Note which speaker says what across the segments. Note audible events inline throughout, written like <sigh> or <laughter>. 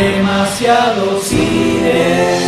Speaker 1: Demasiado cine.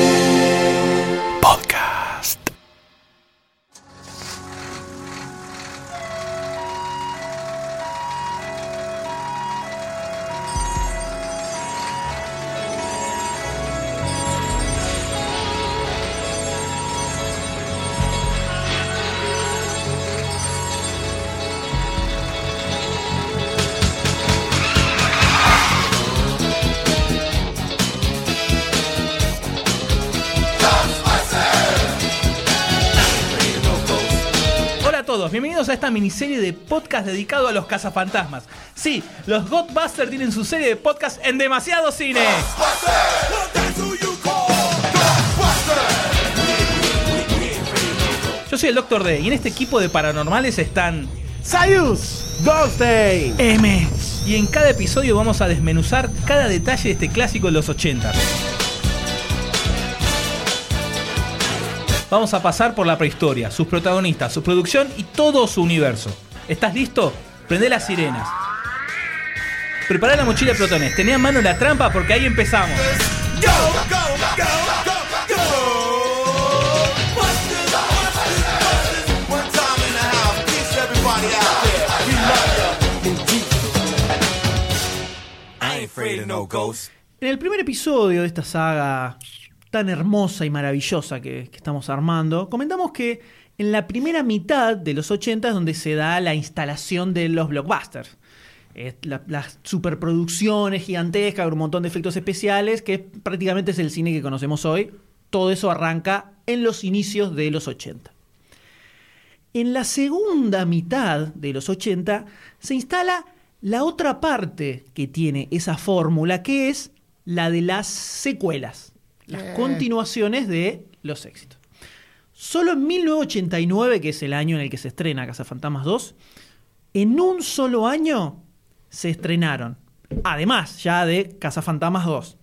Speaker 2: Miniserie de podcast dedicado a los cazafantasmas. Sí, los Godbusters tienen su serie de podcast en demasiado cine. Yo soy el Doctor D y en este equipo de paranormales están
Speaker 3: Sayus, Ghost Day.
Speaker 2: M. Y en cada episodio vamos a desmenuzar cada detalle de este clásico de los 80. Vamos a pasar por la prehistoria, sus protagonistas, su producción y todo su universo. ¿Estás listo? Prende las sirenas. Prepara la mochila de protones. Tenía en mano la trampa porque ahí empezamos. En el primer episodio de esta saga tan hermosa y maravillosa que, estamos armando, comentamos que en la primera mitad de los 80 es donde se da la instalación de los blockbusters. Las superproducciones gigantescas, un montón de efectos especiales, que prácticamente es el cine que conocemos hoy. Todo eso arranca en los inicios de los 80. En la segunda mitad de los 80 se instala la otra parte que tiene esa fórmula, que es la de las secuelas, las continuaciones de los éxitos. Solo en 1989, que es el año en el que se estrena Cazafantasmas 2, en un solo año se estrenaron, además ya de Cazafantasmas 2,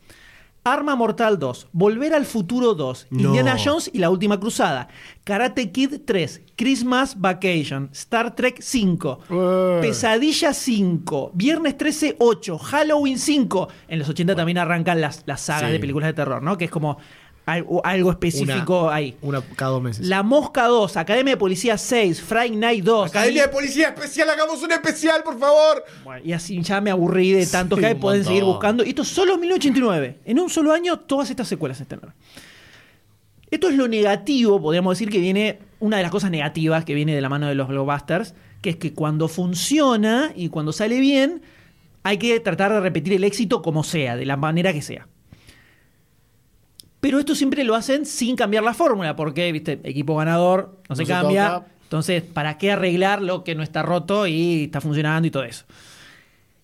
Speaker 2: Arma Mortal 2, Volver al Futuro 2,
Speaker 3: No.
Speaker 2: Indiana Jones y la Última Cruzada, Karate Kid 3, Christmas Vacation, Star Trek 5,
Speaker 3: Eh.
Speaker 2: Pesadilla 5, Viernes 13 8, Halloween 5. En los 80 también arrancan las, las sagas
Speaker 3: Sí.
Speaker 2: de películas de terror, ¿no? Que es como algo, específico
Speaker 3: Una-
Speaker 2: ahí.
Speaker 3: Una cada dos meses.
Speaker 2: La Mosca 2, Academia de Policía 6, Friday Night 2.
Speaker 3: Academia
Speaker 2: Ahí-
Speaker 3: de Policía Especial, hagamos un especial, por favor.
Speaker 2: Bueno, y así ya me aburrí de tantos
Speaker 3: Sí,
Speaker 2: que hay, pueden
Speaker 3: montón.
Speaker 2: seguir buscando. Y esto solo en 1989. En un solo año, todas estas secuelas se estrenaron. Esto es lo negativo, podríamos decir que viene, una de las cosas negativas que viene de la mano de los blockbusters, que es que cuando funciona y cuando sale bien, hay que tratar de repetir el éxito como sea, de la manera que sea. Pero esto siempre lo hacen sin cambiar la fórmula, porque, viste, equipo ganador no se
Speaker 3: No se
Speaker 2: cambia.
Speaker 3: toca.
Speaker 2: Entonces, ¿para qué arreglar lo que no está roto y está funcionando y todo eso?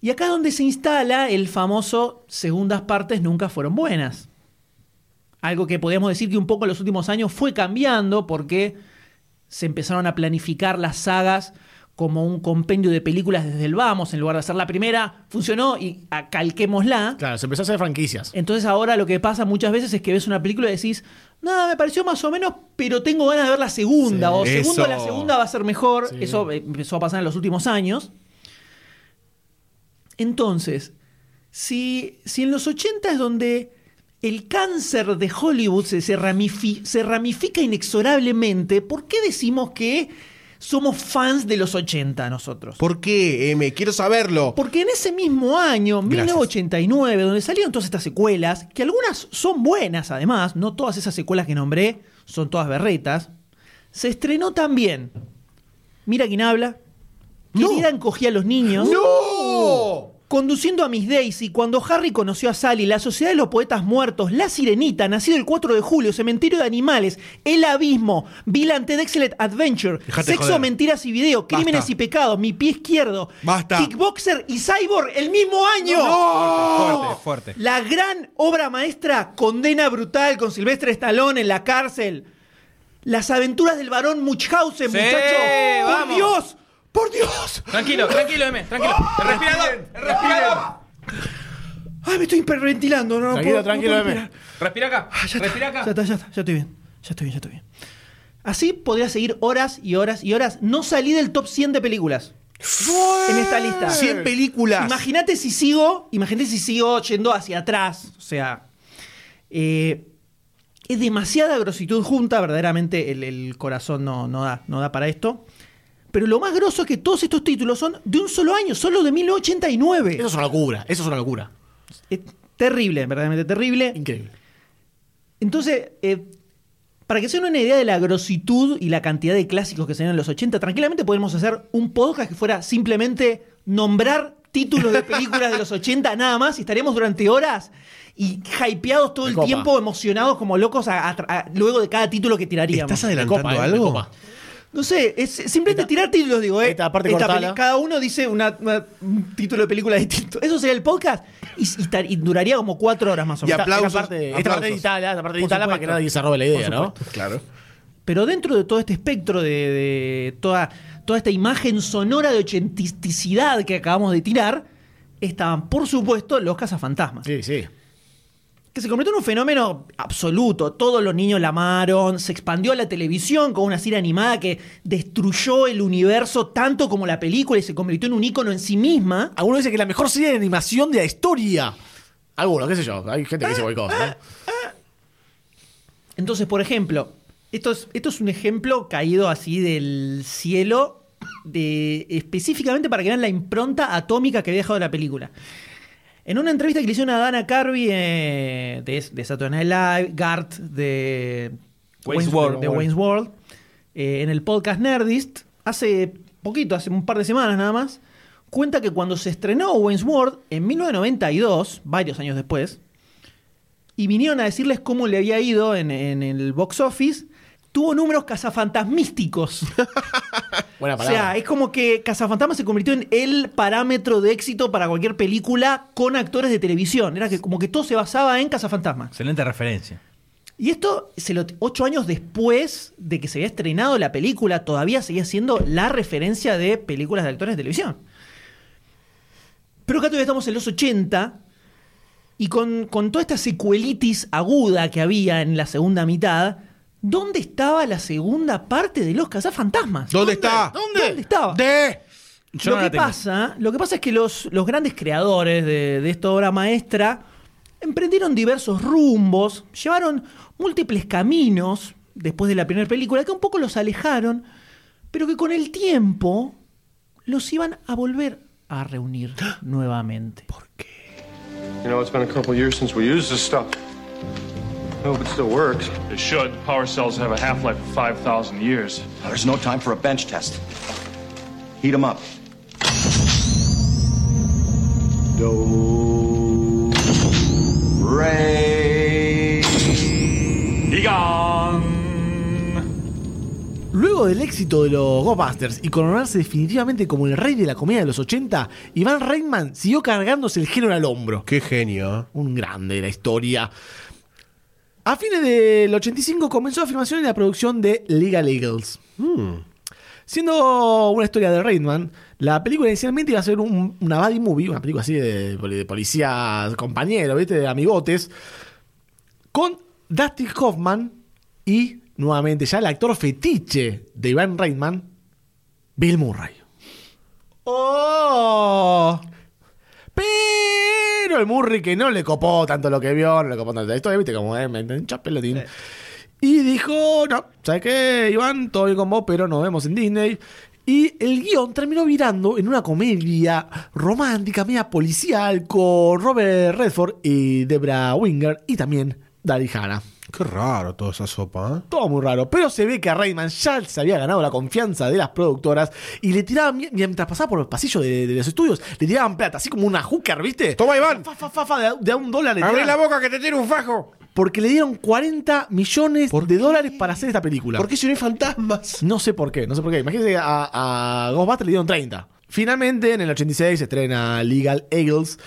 Speaker 2: Y acá donde se instala el famoso segundas partes nunca fueron buenas. Algo que podríamos decir que un poco en los últimos años fue cambiando porque se empezaron a planificar las sagas como un compendio de películas desde el vamos, en lugar de hacer la primera, funcionó y ah, calquémosla.
Speaker 3: Claro, se empezó a hacer franquicias.
Speaker 2: Entonces ahora lo que pasa muchas veces es que ves una película y decís, no, me pareció más o menos, pero tengo ganas de ver la segunda,
Speaker 3: Sí,
Speaker 2: o segundo, la segunda va a ser mejor.
Speaker 3: Sí.
Speaker 2: Eso eh, empezó a pasar en los últimos años. Entonces, si, si en los 80 es donde el cáncer de Hollywood se, se ramifi- se ramifica inexorablemente, ¿por qué decimos que somos fans de los 80 nosotros?
Speaker 3: ¿Por qué, M? Quiero saberlo.
Speaker 2: Porque en ese mismo año,
Speaker 3: Gracias.
Speaker 2: 1989, donde salieron todas estas secuelas, que algunas son buenas además, no todas esas secuelas que nombré son todas berretas, se estrenó también. Mira quién habla.
Speaker 3: No.
Speaker 2: Querida encogía a los niños.
Speaker 3: ¡No!
Speaker 2: Conduciendo a Miss Daisy, cuando Harry conoció a Sally, La Sociedad de los Poetas Muertos, La Sirenita, Nacido el 4 de julio, Cementerio de Animales, El Abismo, Bill and Ted Excellent Adventure,
Speaker 3: Dejate
Speaker 2: Sexo,
Speaker 3: joder.
Speaker 2: Mentiras y Video, Crímenes
Speaker 3: Basta.
Speaker 2: y Pecados, Mi Pie Izquierdo,
Speaker 3: Basta.
Speaker 2: Kickboxer y Cyborg el mismo año.
Speaker 4: Fuerte, fuerte.
Speaker 2: La gran obra maestra, Condena Brutal con Silvestre Stallone en la cárcel. Las aventuras del varón Munchausen,
Speaker 4: Sí,
Speaker 2: muchacho. ¡Por
Speaker 4: vamos.
Speaker 2: Dios! ¡Por Dios!
Speaker 4: Tranquilo, tranquilo, M, tranquilo. El respirador, el respirador.
Speaker 2: Ay, me estoy hiperventilando. No, no
Speaker 3: Tranquilo,
Speaker 2: puedo- no
Speaker 3: tranquilo,
Speaker 2: puedo
Speaker 3: M.
Speaker 2: respirar.
Speaker 4: Respira acá.
Speaker 2: Ah, ya está,
Speaker 4: Respira acá.
Speaker 2: Ya está, ya está, ya estoy bien. Ya estoy bien, ya estoy bien. Así podría seguir horas y horas y horas. No salí del top 100 de películas. en esta lista.
Speaker 3: 100 películas.
Speaker 2: Imagínate si sigo, imagínate si sigo yendo hacia atrás. O sea, eh, es demasiada grositud junta, verdaderamente el, el corazón no, no, da, no da para esto. Pero lo más grosso es que todos estos títulos son de un solo año, solo de 1989.
Speaker 3: Eso es una locura. Eso es una locura.
Speaker 2: Es terrible, verdaderamente terrible.
Speaker 3: Increíble.
Speaker 2: Entonces, eh, para que se den una idea de la grositud y la cantidad de clásicos que se en los 80, tranquilamente podemos hacer un podcast que fuera simplemente nombrar títulos de películas de los 80 nada más y estaríamos durante horas y hypeados todo
Speaker 3: Me
Speaker 2: el
Speaker 3: copa.
Speaker 2: tiempo, emocionados como locos a- a- a- luego de cada título que tiraríamos.
Speaker 3: ¿Estás adelantando copa, eh, me copa.
Speaker 2: No sé, es simplemente
Speaker 3: Esta-
Speaker 2: tirar títulos, digo, ¿eh?
Speaker 3: esta parte
Speaker 2: Esta peli- cada uno dice una- una- un título de película distinto. Eso sería el podcast y, y y duraría como cuatro horas más o
Speaker 3: Y
Speaker 2: menos.
Speaker 3: aplausos.
Speaker 2: Esta parte-
Speaker 3: esta parte
Speaker 2: aplausos.
Speaker 3: editala, esta parte editala para que nadie se robe la idea, ¿no? Claro.
Speaker 2: Pero dentro de todo este espectro de, de toda, toda esta imagen sonora de ochentisticidad que acabamos de tirar, estaban, por supuesto, los cazafantasmas.
Speaker 3: Sí, sí.
Speaker 2: Que se convirtió en un fenómeno absoluto. Todos los niños la amaron, se expandió a la televisión con una serie animada que destruyó el universo tanto como la película y se convirtió en un ícono en sí misma.
Speaker 3: Algunos dicen que es la mejor serie de animación de la historia. Algunos, qué sé yo. Hay gente que dice cualquier cosa, ¿no?
Speaker 2: Entonces, por ejemplo, esto es, esto es un ejemplo caído así del cielo, de, específicamente para que vean la impronta atómica que había dejado la película. En una entrevista que le hicieron a Dana Carvey eh, de, de Saturday Night Live, Gart de
Speaker 4: Wayne's World.
Speaker 2: de Wayne's World, eh, en el podcast Nerdist, hace poquito, hace un par de semanas nada más, cuenta que cuando se estrenó Wayne's World en 1992, varios años después, y vinieron a decirles cómo le había ido en, en el box office, tuvo números cazafantasmísticos. <laughs>
Speaker 3: Buena
Speaker 2: o
Speaker 3: palabra.
Speaker 2: sea, es como que Cazafantasmas se convirtió en el parámetro de éxito para cualquier película con actores de televisión. Era que como que todo se basaba en Cazafantasmas.
Speaker 4: Excelente referencia.
Speaker 2: Y esto, se lo- ocho años después de que se había estrenado la película, todavía seguía siendo la referencia de películas de actores de televisión. Pero acá todavía estamos en los 80 y con, con toda esta secuelitis aguda que había en la segunda mitad, ¿dónde estaba la segunda parte de Los Cazafantasmas?
Speaker 3: ¿Dónde está?
Speaker 2: ¿Dónde? ¿Dónde estaba?
Speaker 3: De.
Speaker 4: Yo
Speaker 2: lo,
Speaker 4: no
Speaker 2: que pasa, lo que pasa es que los, los grandes creadores de, de esta obra maestra emprendieron diversos rumbos, llevaron múltiples caminos después de la primera película que un poco los alejaron, pero que con el tiempo los iban a volver a reunir nuevamente.
Speaker 5: You know, it's been a couple years since we used this stuff. I hope it still works.
Speaker 6: It should. Power cells have a half-life of 5,000 years.
Speaker 1: There's no time for a bench test. Heat them up. Do. Ray.
Speaker 6: Egon!
Speaker 3: Luego del éxito de los Ghostbusters y coronarse definitivamente como el rey de la comedia de los 80, Iván Reitman siguió cargándose el género al hombro.
Speaker 7: Qué genio.
Speaker 3: Un grande de la historia. A fines del 85 comenzó la filmación y la producción de Legal Eagles. Siendo una historia de Reitman, la película inicialmente iba a ser un- una buddy movie, una película así de, de policía compañero, ¿viste? De amigotes, con Dustin Hoffman y, nuevamente, ya el actor fetiche de Ivan Reitman, Bill Murray. ¡Oh! Pero el Murray que no le copó tanto lo que vio, no le copó tanto la historia, ¿viste? Como, eh, me hinchas pelotín. Y dijo, no, ¿sabes qué, Iván? Todo bien con vos, pero nos vemos en Disney. Y el guion terminó virando en una comedia romántica, media policial, con Robert Redford y Debra Winger y también Daddy Hanna.
Speaker 7: Qué raro toda esa sopa, ¿eh?
Speaker 3: Todo muy raro, pero se ve que a Rayman ya se había ganado la confianza de las productoras y le tiraban, mi- mientras pasaba por el pasillo de, de los estudios, le tiraban plata, así como una hooker, ¿viste?
Speaker 7: Toma, Iván.
Speaker 3: Fa, fa, fa, fa, de, de un dólar
Speaker 7: Abrí la boca que te tiro un fajo.
Speaker 3: Porque le dieron 40 millones
Speaker 7: ¿Por
Speaker 3: de
Speaker 7: qué?
Speaker 3: dólares para hacer esta película.
Speaker 7: ¿Por qué si no hay fantasmas?
Speaker 3: No sé por qué, no sé por qué. Imagínense a, a Ghostbusters le dieron 30. Finalmente, en el 86 se estrena Legal Eagles.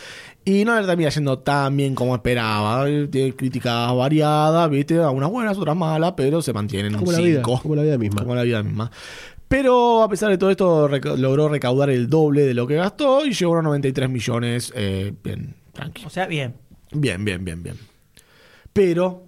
Speaker 3: Y no le termina yendo tan bien como esperaba. Tiene críticas variadas, ¿viste? Algunas buenas, otras malas, pero se mantienen un
Speaker 7: Como la vida.
Speaker 3: 5.
Speaker 7: Como la vida misma.
Speaker 3: Como la vida misma. Pero a pesar de todo esto, reca- logró recaudar el doble de lo que gastó y llegó a 93 millones. eh, bien, tranquilo.
Speaker 2: O sea, bien.
Speaker 3: Bien, bien, bien, bien. Pero,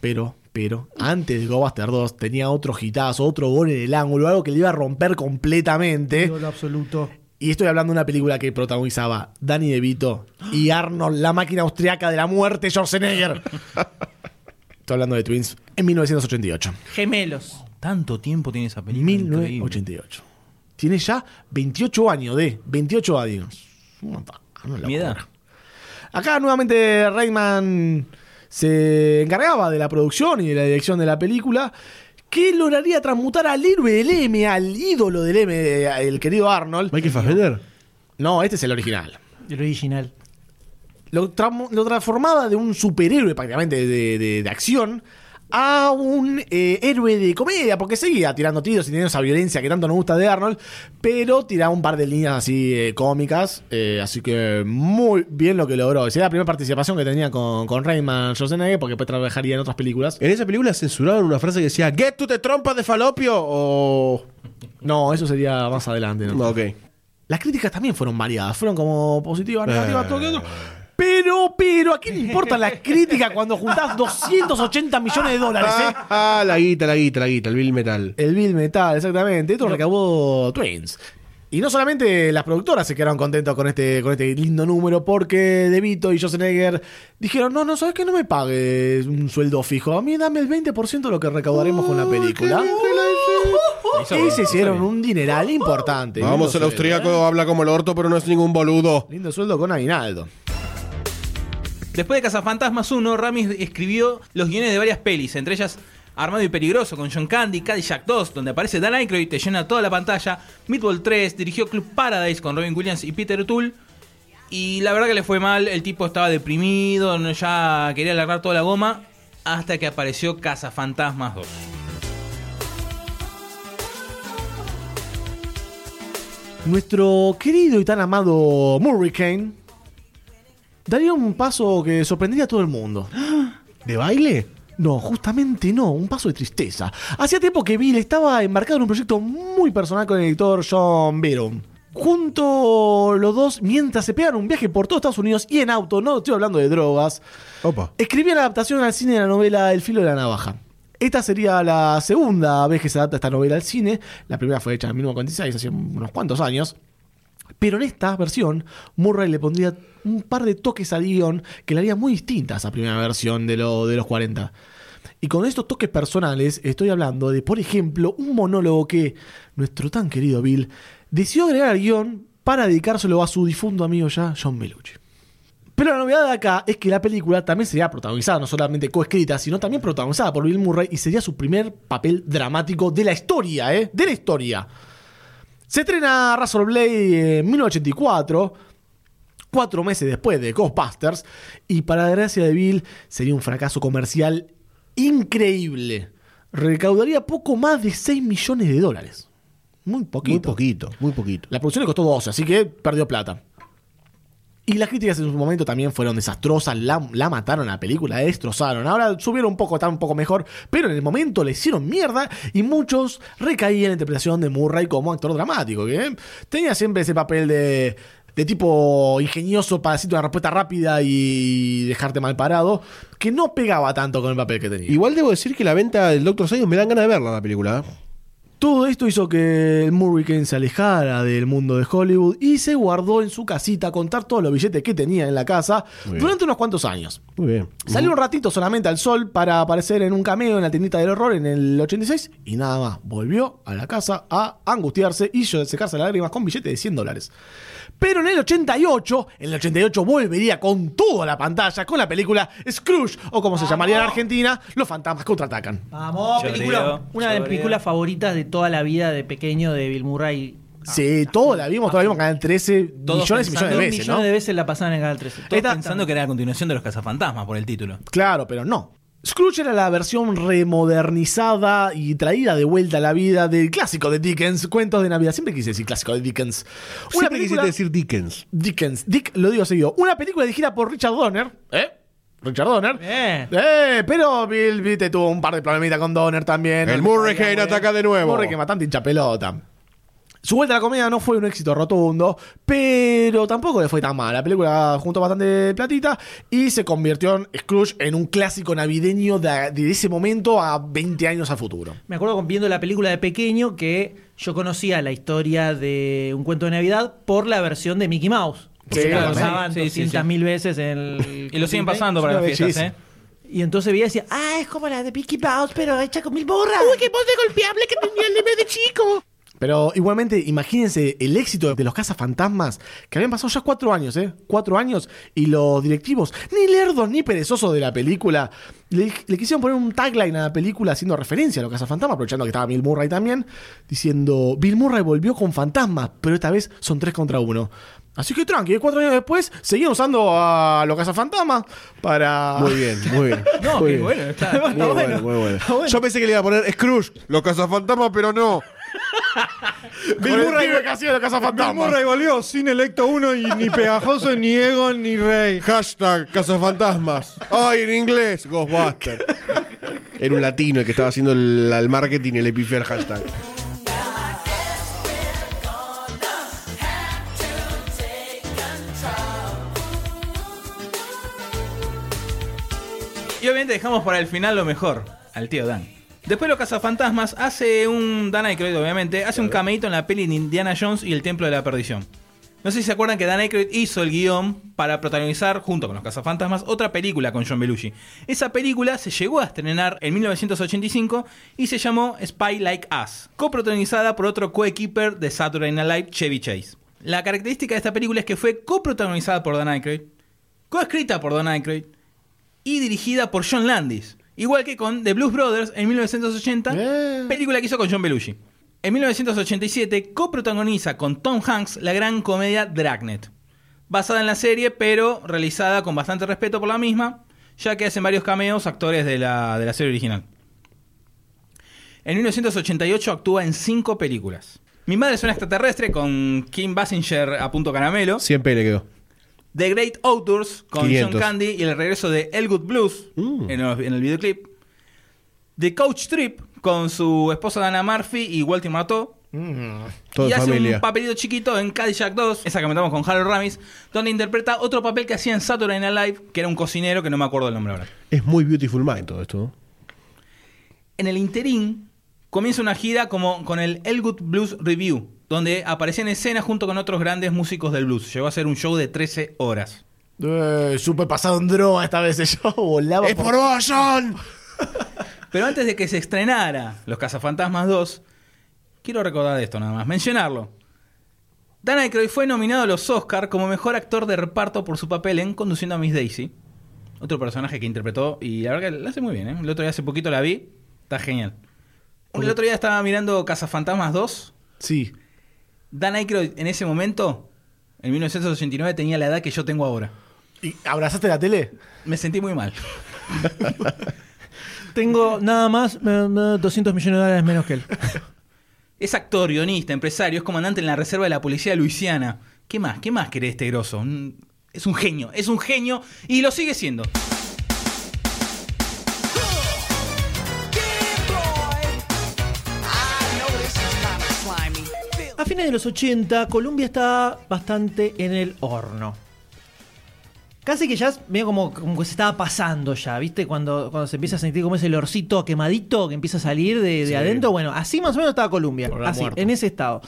Speaker 3: pero, pero, antes de Ghostbusters 2 tenía otro hitazo, otro gol en el ángulo, algo que le iba a romper completamente.
Speaker 2: lo absoluto.
Speaker 3: Y estoy hablando de una película que protagonizaba Danny DeVito y Arnold, la máquina austriaca de la muerte, Schwarzenegger. <laughs> Estoy hablando de Twins en 1988.
Speaker 2: Gemelos.
Speaker 4: Tanto tiempo tiene esa película. increíble.
Speaker 3: 1988. Tiene ya 28 años de 28 años.
Speaker 4: Mi edad.
Speaker 3: Acá nuevamente Rayman se encargaba de la producción y de la dirección de la película, que lograría transmutar al héroe del M, al ídolo del M, el querido Arnold.
Speaker 7: Michael Fassbender.
Speaker 3: No, este es el original.
Speaker 2: El original.
Speaker 3: Lo, lo transformaba de un superhéroe prácticamente de, de- de acción a un eh, héroe de comedia, porque seguía tirando tiros y teniendo esa violencia que tanto nos gusta de Arnold, pero tiraba un par de líneas así eh, cómicas, eh, así que muy bien lo que logró. Esa era la primera participación que tenía con, con Rayman Schwarzenegger, porque después trabajaría en otras películas.
Speaker 7: En esa película censuraron una frase que decía Get to the trompa de falopio o...
Speaker 3: No, eso sería más adelante. ¿no?
Speaker 7: Ok.
Speaker 3: Las críticas también fueron variadas, fueron como positivas, negativas, todo que otro. Pero, pero, ¿a quién le importa la crítica cuando juntás 280 millones de dólares, eh?
Speaker 7: Ah, la guita, la guita, la guita, el Bill Metal.
Speaker 3: El Bill Metal, exactamente. Esto recaudó Twins. Y no solamente las productoras se quedaron contentas con este, con este lindo número, porque De Vito y Schwarzenegger dijeron: No, no, sabes que no me pagues un sueldo fijo. A mí dame el 20% de lo que recaudaremos con la película. Y se hicieron un dineral importante.
Speaker 7: Vamos,
Speaker 3: Lindo
Speaker 7: el
Speaker 3: sueldo,
Speaker 7: austríaco
Speaker 3: ¿eh?
Speaker 7: habla como el orto, pero no es ningún boludo.
Speaker 3: Lindo sueldo con aguinaldo.
Speaker 4: Después de Cazafantasmas 1, Ramis escribió los guiones de varias pelis, entre ellas Armado y Peligroso con John Candy, Cadillac 2, donde aparece Dan Aykroyd y te llena toda la pantalla, Meatball 3, dirigió Club Paradise con Robin Williams y Peter O'Toole. Y la verdad que le fue mal, el tipo estaba deprimido, ya quería alargar toda la goma, hasta que apareció Cazafantasmas 2.
Speaker 3: Nuestro querido y tan amado Hurricane daría un paso que sorprendería a todo el mundo.
Speaker 7: ¿De baile?
Speaker 3: No, justamente no, un paso de tristeza. Hacía tiempo que Bill estaba embarcado en un proyecto muy personal con el editor John Byron. Junto los dos, mientras se pegan un viaje por todos Estados Unidos y en auto, no estoy hablando de drogas,
Speaker 7: Opa.
Speaker 3: escribían la adaptación al cine de la novela El filo de la navaja. Esta sería la segunda vez que se adapta esta novela al cine. La primera fue hecha en 1946, hace unos cuantos años. Pero en esta versión, Murray le pondría un par de toques al guion que le haría muy distinta a esa primera versión de, de los 40. Y con estos toques personales estoy hablando de, por ejemplo, un monólogo que nuestro tan querido Bill decidió agregar al guion para dedicárselo a su difunto amigo ya, John Belushi. Pero la novedad de acá es que la película también sería protagonizada, no solamente coescrita, sino también protagonizada por Bill Murray y sería su primer papel dramático de la historia, ¿eh? De la historia. Se estrena Razor Blade en 1984, cuatro meses después de Ghostbusters, y para desgracia de Bill sería un fracaso comercial increíble. Recaudaría poco más de 6 millones de dólares. Muy poquito.
Speaker 7: Muy poquito, muy poquito.
Speaker 3: La producción le costó 12, así que perdió plata. Y las críticas en su momento también fueron desastrosas, la, mataron a la película, la destrozaron. Ahora subieron un poco, está un poco mejor, pero en el momento le hicieron mierda y muchos recaían en la interpretación de Murray como actor dramático, que tenía siempre ese papel de, de tipo ingenioso para decirte una respuesta rápida y dejarte mal parado, que no pegaba tanto con el papel que tenía.
Speaker 7: Igual debo decir que la venta del Doctor Sayus me dan ganas de verla la película. ¿eh?
Speaker 3: Todo esto hizo que el Hurricane se alejara del mundo de Hollywood y se guardó en su casita a contar todos los billetes que tenía en la casa durante unos cuantos años.
Speaker 7: Muy bien.
Speaker 3: Salió un ratito solamente al sol para aparecer en un cameo en la tiendita del horror en el 86 y nada más. Volvió a la casa a angustiarse y secarse las lágrimas con billetes de 100 dólares. Pero en el 88, en el 88 volvería con toda la pantalla con la película Scrooge, o como se llamaría en Argentina, Los fantasmas contraatacan.
Speaker 2: Vamos,
Speaker 4: Choreo,
Speaker 2: película. Una de mis películas favoritas de toda la vida de pequeño de Bill Murray.
Speaker 3: Sí, todo la vimos, toda la vimos en Canal 13
Speaker 4: Todos
Speaker 3: millones y millones de veces,
Speaker 2: millones
Speaker 3: ¿no?
Speaker 2: de veces la pasaban en Canal 13. Todos
Speaker 3: Esta-
Speaker 4: Pensando que era la continuación de los Cazafantasmas por el título.
Speaker 3: Claro, pero no. Scrooge era la versión remodernizada y traída de vuelta a la vida del clásico de Dickens, Cuentos de Navidad. Siempre quise decir clásico de Dickens. Una
Speaker 7: Siempre
Speaker 3: película...
Speaker 7: quisiste decir Dickens.
Speaker 3: Dickens. Dick, lo digo seguido. Una película dirigida por Richard Donner. ¿Eh? Richard Donner.
Speaker 2: Bien.
Speaker 3: Eh, pero Bill, viste, tuvo un par de problemitas con Donner también.
Speaker 7: El
Speaker 3: salía muy bien.
Speaker 7: ataca de nuevo.
Speaker 3: Hurricane bastante hincha pelota. Su vuelta a la comedia no fue un éxito rotundo, pero tampoco le fue tan mal. La película juntó bastante platita y se convirtió en Scrooge en un clásico navideño de, de ese momento a 20 años al futuro.
Speaker 2: Me acuerdo viendo la película de pequeño que yo conocía la historia de Un cuento de Navidad por la versión de Mickey Mouse.
Speaker 3: Sí,
Speaker 2: la
Speaker 3: claro,
Speaker 2: pasaban
Speaker 4: sí, sí,
Speaker 2: 200
Speaker 4: sí.
Speaker 2: mil veces en el... <laughs>
Speaker 4: Y lo siguen pasando para las fiestas. ¿eh?
Speaker 2: Y entonces veía y decía, ah, es como la de Mickey Mouse, pero hecha con mil borras.
Speaker 7: ¡Uy, qué voz de golpeable que tenía el nene de chico!
Speaker 3: Pero igualmente, imagínense el éxito de los cazafantasmas, que habían pasado ya cuatro años, ¿eh? Cuatro años, y los directivos, ni lerdos ni perezosos de la película, le, le quisieron poner un tagline a la película haciendo referencia a los cazafantasmas, aprovechando que estaba Bill Murray también, diciendo, Bill Murray volvió con fantasmas, pero esta vez son tres contra uno. Así que tranqui, cuatro años después, seguían usando a los cazafantasmas para...
Speaker 7: Muy bien, muy bien. <laughs>
Speaker 4: No,
Speaker 7: muy bien.
Speaker 4: bueno, está.
Speaker 7: Muy bueno, muy bueno. Yo pensé que le iba a poner Scrooge, los cazafantasmas, pero no. <laughs>
Speaker 3: Bill Murray
Speaker 8: volvió sin electo uno y ni pegajoso, ni Egon, ni Rey.
Speaker 7: Hashtag cazafantasmas. Ay, en inglés, Ghostbuster. Era un latino el que estaba haciendo el, el marketing y el epifier hashtag.
Speaker 4: Y obviamente dejamos para el final lo mejor, al tío Dan. Después los cazafantasmas hace un. Dan Aykroyd, obviamente, hace un cameíto en la peli de Indiana Jones y el Templo de la Perdición. No sé si se acuerdan que Dan Aykroyd hizo el guion para protagonizar, junto con los cazafantasmas, otra película con John Belushi. Esa película se llegó a estrenar en 1985 y se llamó Spy Like Us, coprotagonizada por otro coequiper de Saturday Night Live, Chevy Chase. La característica de esta película es que fue coprotagonizada por Dan Aykroyd, coescrita por Dan Aykroyd y dirigida por John Landis. Igual que con The Blues Brothers en 1980,
Speaker 3: Bien.
Speaker 4: película que hizo con John Belushi. En 1987 coprotagoniza con Tom Hanks la gran comedia Dragnet, basada en la serie pero realizada con bastante respeto por la misma, ya que hacen varios cameos actores de la, de la serie original. En 1988 actúa en cinco películas. Mi madre es una extraterrestre con Kim Basinger a punto caramelo.
Speaker 7: Siempre le quedó.
Speaker 4: The Great Outdoors con
Speaker 7: 500.
Speaker 4: John Candy y el regreso de El Good Blues
Speaker 7: Mm.
Speaker 4: en, el, en el videoclip. The Coach Trip con su esposa Dana Murphy y Walter Mató.
Speaker 7: Todo
Speaker 4: y hace
Speaker 7: familia.
Speaker 4: un papelito chiquito en Cadillac 2, esa que comentamos con Harold Ramis, donde interpreta otro papel que hacía en Saturday Night Live, que era un cocinero que no me acuerdo el nombre ahora.
Speaker 7: Es muy Beautiful Mind todo esto.
Speaker 4: En el interín comienza una gira como con el Elwood Blues Review, donde aparecía en escena junto con otros grandes músicos del blues. Llegó a ser un show de 13 horas.
Speaker 3: Eh, súper pasado en droga esta vez yo volaba
Speaker 7: ¡Es por vos, John! <laughs>
Speaker 4: Pero antes de que se estrenara Los Cazafantasmas 2, quiero recordar esto nada más, mencionarlo. Dan Aykroyd fue nominado a los Oscar como mejor actor de reparto por su papel en Conduciendo a Miss Daisy. Otro personaje que interpretó y la verdad que lo hace muy bien. ¿eh? El otro día hace poquito la vi, está genial. El otro día estaba mirando Cazafantasmas 2.
Speaker 3: Sí.
Speaker 4: Dan Aykroyd en ese momento, en 1989, tenía la edad que yo tengo ahora.
Speaker 3: ¿Y abrazaste la tele?
Speaker 4: Me sentí muy mal. <laughs>
Speaker 2: Tengo nada más eh, eh, 200 millones de dólares menos que él. <laughs>
Speaker 4: Es actor, guionista, empresario, es comandante en la reserva de la policía de Luisiana. ¿Qué más? ¿Qué más querés este grosso? Es un genio, es un genio y lo sigue siendo.
Speaker 2: Fines de los 80, Colombia está bastante en el horno. Casi que ya medio como, como que se estaba pasando ya, ¿viste? Cuando, cuando se empieza a sentir como ese olorcito quemadito que empieza a salir de, de adentro. Bueno, así más o menos estaba Colombia. Así,
Speaker 3: muerto.
Speaker 2: en ese estado.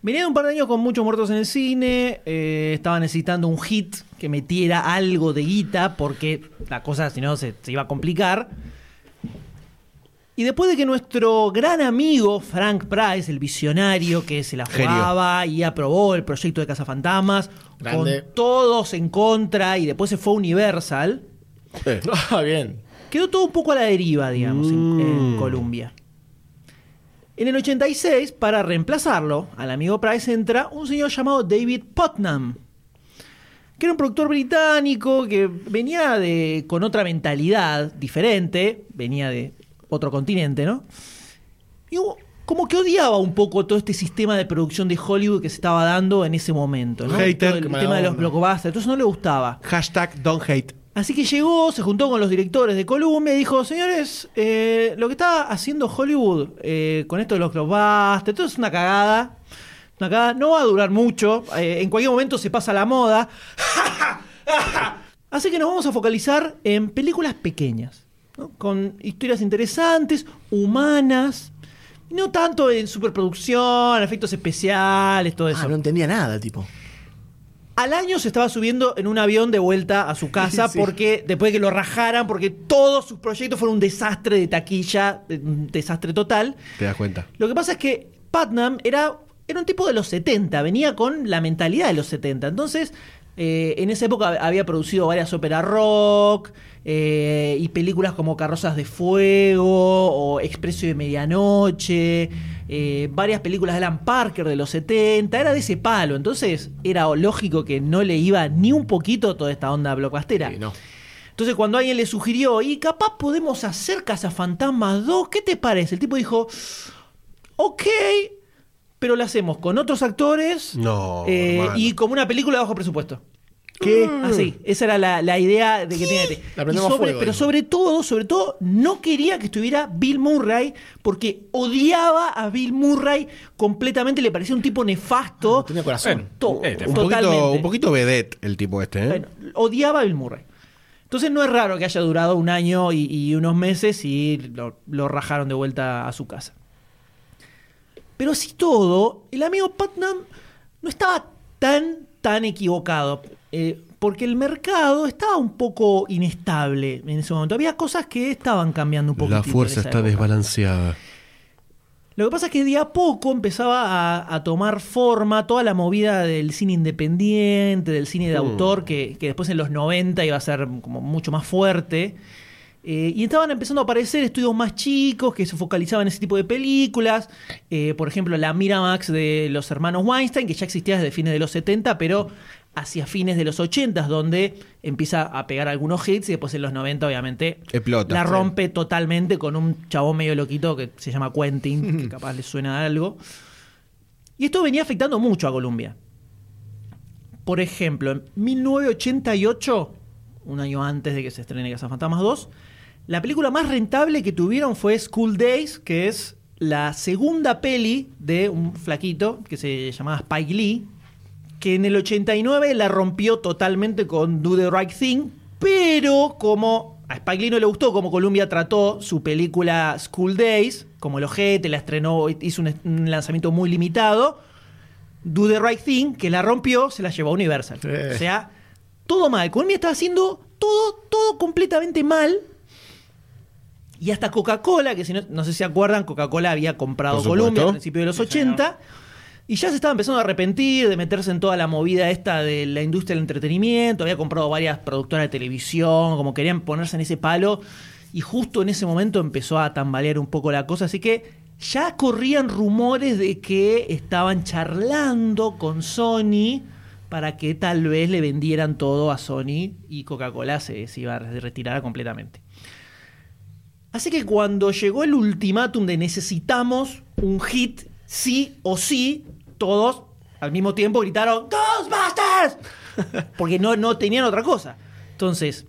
Speaker 2: Venía de un par de años con muchos muertos en el cine. eh, estaba necesitando un hit que metiera algo de guita porque la cosa, si no, se, se iba a complicar. Y después de que nuestro gran amigo Frank Price, el visionario que se la
Speaker 7: Genio.
Speaker 2: jugaba y aprobó el proyecto de Cazafantasmas,
Speaker 3: Grande.
Speaker 2: con todos en contra y después se fue a Universal,
Speaker 7: Eh, <laughs>
Speaker 3: Ah, bien.
Speaker 2: quedó todo un poco a la deriva, digamos, en, en
Speaker 7: Mm.
Speaker 2: Colombia. En el 86, para reemplazarlo, al amigo Price entra un señor llamado David Putnam, que era un productor británico que venía de, con otra mentalidad diferente, venía de otro continente, ¿no? Y hubo- como que odiaba un poco todo este sistema de producción de Hollywood que se estaba dando en ese momento, ¿no?
Speaker 7: Hater,
Speaker 2: Todo el tema de los blockbusters, entonces no le gustaba.
Speaker 7: hashtag don't hate.
Speaker 2: Así que llegó, se juntó con los directores de Columbia y dijo, señores, eh, lo que está haciendo Hollywood eh, con esto de los blockbusters, esto es una cagada. Una cagada, no va a durar mucho, eh, en cualquier momento se pasa la moda. <laughs> Así que nos vamos a focalizar en películas pequeñas, ¿no? con historias interesantes, humanas, no tanto en superproducción, efectos especiales, todo eso.
Speaker 3: Ah, no entendía nada, tipo.
Speaker 2: Al año se estaba subiendo en un avión de vuelta a su casa <laughs>
Speaker 3: Sí.
Speaker 2: porque después de que lo rajaran, porque todos sus proyectos fueron un desastre de taquilla, un desastre total.
Speaker 7: Te das cuenta.
Speaker 2: Lo que pasa es que Putnam era, era un tipo de los 70, venía con la mentalidad de los 70. Entonces, eh, en esa época había producido varias óperas rock eh, y películas como Carrozas de Fuego o Expreso de Medianoche, eh, varias películas de Alan Parker de los 70, era de ese palo. Entonces, era lógico que no le iba ni un poquito toda esta onda blockbustera.
Speaker 3: Sí, no.
Speaker 2: Entonces cuando alguien le sugirió, y capaz podemos hacer Cazafantasmas 2, ¿qué te parece? El tipo dijo, ok, pero lo hacemos con otros actores
Speaker 7: No,
Speaker 2: eh, y como una película de bajo presupuesto.
Speaker 3: ¿Qué?
Speaker 2: Así, esa era la, la idea de que tenía que
Speaker 3: La
Speaker 2: sobre-
Speaker 3: fuego,
Speaker 2: Pero sobre todo, sobre todo, no quería que estuviera Bill Murray porque odiaba a Bill Murray completamente, le parecía un tipo nefasto.
Speaker 3: No tenía corazón.
Speaker 2: To-
Speaker 4: eh,
Speaker 7: Un poquito, un poquito vedette el tipo este, ¿eh?
Speaker 2: Bueno, odiaba a Bill Murray. Entonces no es raro que haya durado un año y, y unos meses y lo, lo rajaron de vuelta a su casa. Pero así todo, el amigo Putnam no estaba tan, tan equivocado. eh, porque el mercado estaba un poco inestable en ese momento. Había cosas que estaban cambiando un poco.
Speaker 7: La fuerza está desbalanceada.
Speaker 2: Lo que pasa es que de a poco empezaba a, a tomar forma toda la movida del cine independiente, del cine de autor, que, que después en los 90 iba a ser como mucho más fuerte. Eh, y estaban empezando a aparecer estudios más chicos que se focalizaban en ese tipo de películas. Eh, por ejemplo, la Miramax de los hermanos Weinstein, que ya existía desde fines de los 70, pero hacia fines de los 80, donde empieza a pegar algunos hits y después en los 90, obviamente,
Speaker 7: Explota.
Speaker 2: la
Speaker 7: Sí.
Speaker 2: rompe totalmente con un chabón medio loquito que se llama Quentin, que <laughs> capaz le suena a algo. Y esto venía afectando mucho a Colombia. Por ejemplo, en 1988, un año antes de que se estrene Cazafantasmas 2, la película más rentable que tuvieron fue School Days, que es la segunda peli de un flaquito que se llamaba Spike Lee, que en el 89 la rompió totalmente con Do the Right Thing, pero como a Spike Lee no le gustó como Columbia trató su película School Days, como el ojete, la estrenó, hizo un, un lanzamiento muy limitado, Do the Right Thing, que la rompió, se la llevó a Universal.
Speaker 3: Sí.
Speaker 2: O sea, todo mal. Columbia estaba haciendo todo, todo completamente mal. Y hasta Coca-Cola, que si no, no sé si se acuerdan, Coca-Cola había comprado
Speaker 7: Por supuesto.
Speaker 2: Columbia al principio de los 80. Y ya se estaba empezando a arrepentir de meterse en toda la movida esta de la industria del entretenimiento. Había comprado varias productoras de televisión, como querían ponerse en ese palo. Y justo en ese momento empezó a tambalear un poco la cosa. Así que ya corrían rumores de que estaban charlando con Sony para que tal vez le vendieran todo a Sony y Coca-Cola se, se iba a retirar completamente. Así que cuando llegó el ultimátum de necesitamos un hit sí o sí, todos al mismo tiempo gritaron ¡Ghostbusters! <laughs> Porque no, no tenían otra cosa. Entonces,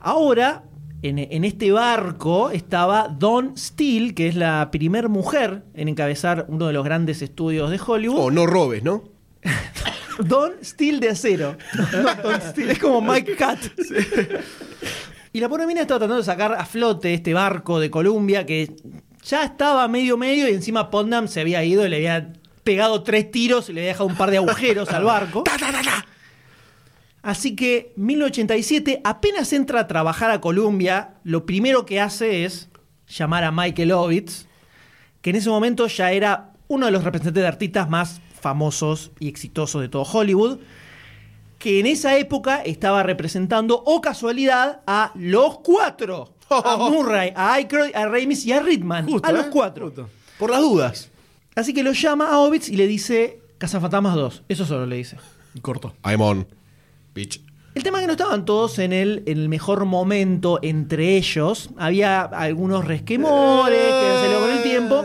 Speaker 2: ahora, en, en este barco estaba Dawn Steele, que es la primer mujer en encabezar uno de los grandes estudios de Hollywood.
Speaker 7: Oh, no robes, ¿no? <laughs>
Speaker 2: Don Steel de acero. <laughs> No, Don Steel. Es como Mike Cat. Y la pobre mina estaba tratando de sacar a flote este barco de Columbia que ya estaba medio medio y encima Pondam se había ido y le había pegado tres tiros y le había dejado un par de agujeros al barco. <laughs> Así que 1987 apenas entra a trabajar a Columbia, lo primero que hace es llamar a Michael Ovitz, que en ese momento ya era uno de los representantes de artistas más famosos y exitosos de todo Hollywood, que en esa época estaba representando, o casualidad, a los cuatro. <laughs> A Murray, a Aykroyd, a Ramis y a Ritman. a los
Speaker 3: ¿eh?
Speaker 2: cuatro.
Speaker 3: Justo.
Speaker 7: Por las dudas.
Speaker 2: Así que lo llama a Ovitz y le dice Cazafantasmas 2. Eso solo le dice.
Speaker 3: Corto.
Speaker 7: I'm on. Bitch.
Speaker 2: El tema es que no estaban todos en el, en el mejor momento entre ellos. Había algunos resquemores que se le con el tiempo.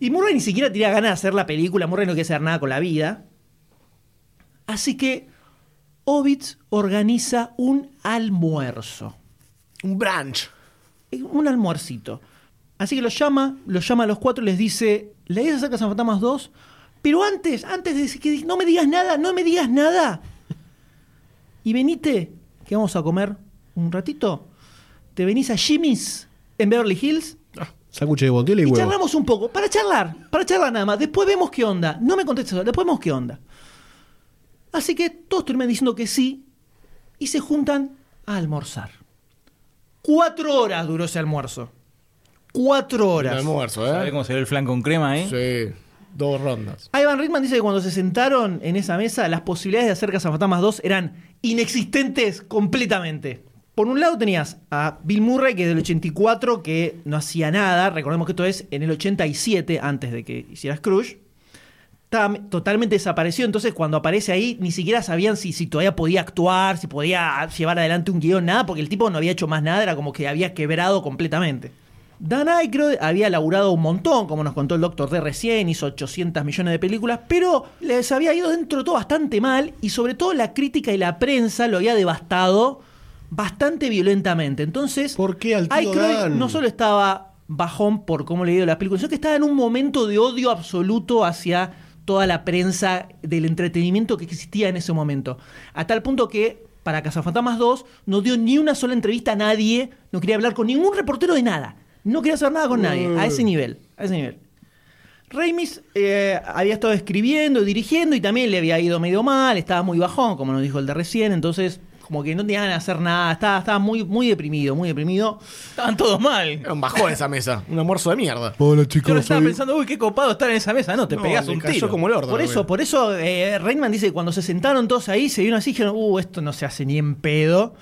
Speaker 2: Y Murray ni siquiera tenía ganas de hacer la película. Murray no quiere hacer nada con la vida. Así que Ovitz organiza un almuerzo.
Speaker 3: Un branch.
Speaker 2: Un almuercito. Así que los llama, los llama a los cuatro y les dice: ¿Le idea es hacer Fantasmas 2? Pero antes, antes de decir que no me digas nada, no me digas nada. Y venite, que vamos a comer un ratito. ¿Te venís a Jimmy's en Beverly Hills?
Speaker 7: Sándwich de bondiola y
Speaker 2: Y
Speaker 7: huevo.
Speaker 2: charlamos un poco, para charlar, para charlar nada más. Después vemos qué onda. No me contestes, ahora, después vemos qué onda. Así que todos terminan diciendo que sí y se juntan a almorzar. Cuatro horas duró ese almuerzo. Cuatro
Speaker 3: El
Speaker 2: horas.
Speaker 3: almuerzo,
Speaker 4: ¿Sabés
Speaker 3: ¿eh?
Speaker 4: cómo se ve el flan con crema, eh?
Speaker 3: Sí. Dos rondas.
Speaker 2: Ivan Reitman dice que cuando se sentaron en esa mesa, las posibilidades de hacer Cazafantasmas 2 eran inexistentes completamente. Por un lado tenías a Bill Murray, que es del 84, que no hacía nada. Recordemos que esto es en el 87, antes de que hiciera Scrooge. Estaba totalmente desaparecido, entonces cuando aparece ahí ni siquiera sabían si, si todavía podía actuar, si podía llevar adelante un guion, nada, porque el tipo no había hecho más nada, era como que había quebrado completamente. Dan Aykroyd había laburado un montón, como nos contó el Doctor D recién, hizo 800 millones de películas, pero les había ido dentro de todo bastante mal y sobre todo la crítica y la prensa lo había devastado bastante violentamente. Entonces,
Speaker 7: ¿Por qué al tío
Speaker 2: Aykroyd no solo estaba bajón por cómo le dio la película, sino que estaba en un momento de odio absoluto hacia toda la prensa del entretenimiento que existía en ese momento. A tal punto que para Cazafantasmas 2 no dio ni una sola entrevista a nadie, no quería hablar con ningún reportero de nada. No quería hacer nada con nadie, a ese nivel, a ese nivel. Eh, había estado escribiendo, dirigiendo y también le había ido medio mal, estaba muy bajón, como nos dijo el de recién, entonces como que no tenía ganas de hacer nada, estaba, estaba muy, muy deprimido, muy deprimido.
Speaker 4: Estaban todos mal.
Speaker 3: Era un bajón esa mesa. Un almuerzo de mierda.
Speaker 7: Hola
Speaker 4: Yo ahora estaba
Speaker 7: soy-
Speaker 4: pensando, uy, qué copado estar en esa mesa. No, te
Speaker 3: No,
Speaker 4: pegás
Speaker 3: le
Speaker 4: un
Speaker 3: cayó
Speaker 4: tiro.
Speaker 3: como el orto.
Speaker 2: Por eso, por eso eh, Reitman dice que cuando se sentaron todos ahí, se vieron así y dijeron, uh, esto no se hace ni en pedo.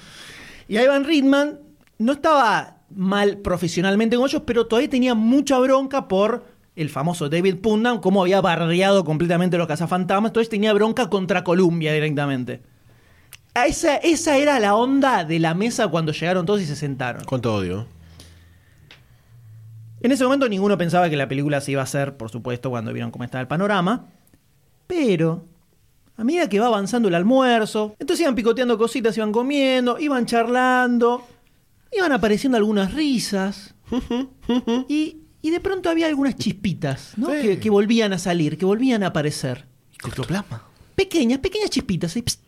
Speaker 2: Y Ivan Reitman no estaba mal profesionalmente con ellos, pero todavía tenía mucha bronca por el famoso David Pundam, cómo había bardeado completamente los cazafantasmas, entonces tenía bronca contra Columbia directamente. A Esa, esa era la onda de la mesa cuando llegaron todos y se sentaron.
Speaker 7: Cuánto odio.
Speaker 2: En ese momento ninguno pensaba que la película se iba a hacer, por supuesto, cuando vieron cómo estaba el panorama. Pero, a medida que va avanzando el almuerzo, entonces iban picoteando cositas, iban comiendo, iban charlando, iban apareciendo algunas risas. <laughs> y, y de pronto había algunas chispitas, ¿no?
Speaker 3: Sí.
Speaker 2: Que, que volvían a salir, que volvían a aparecer.
Speaker 3: Ectoplasma.
Speaker 2: Pequeñas, pequeñas chispitas. pst,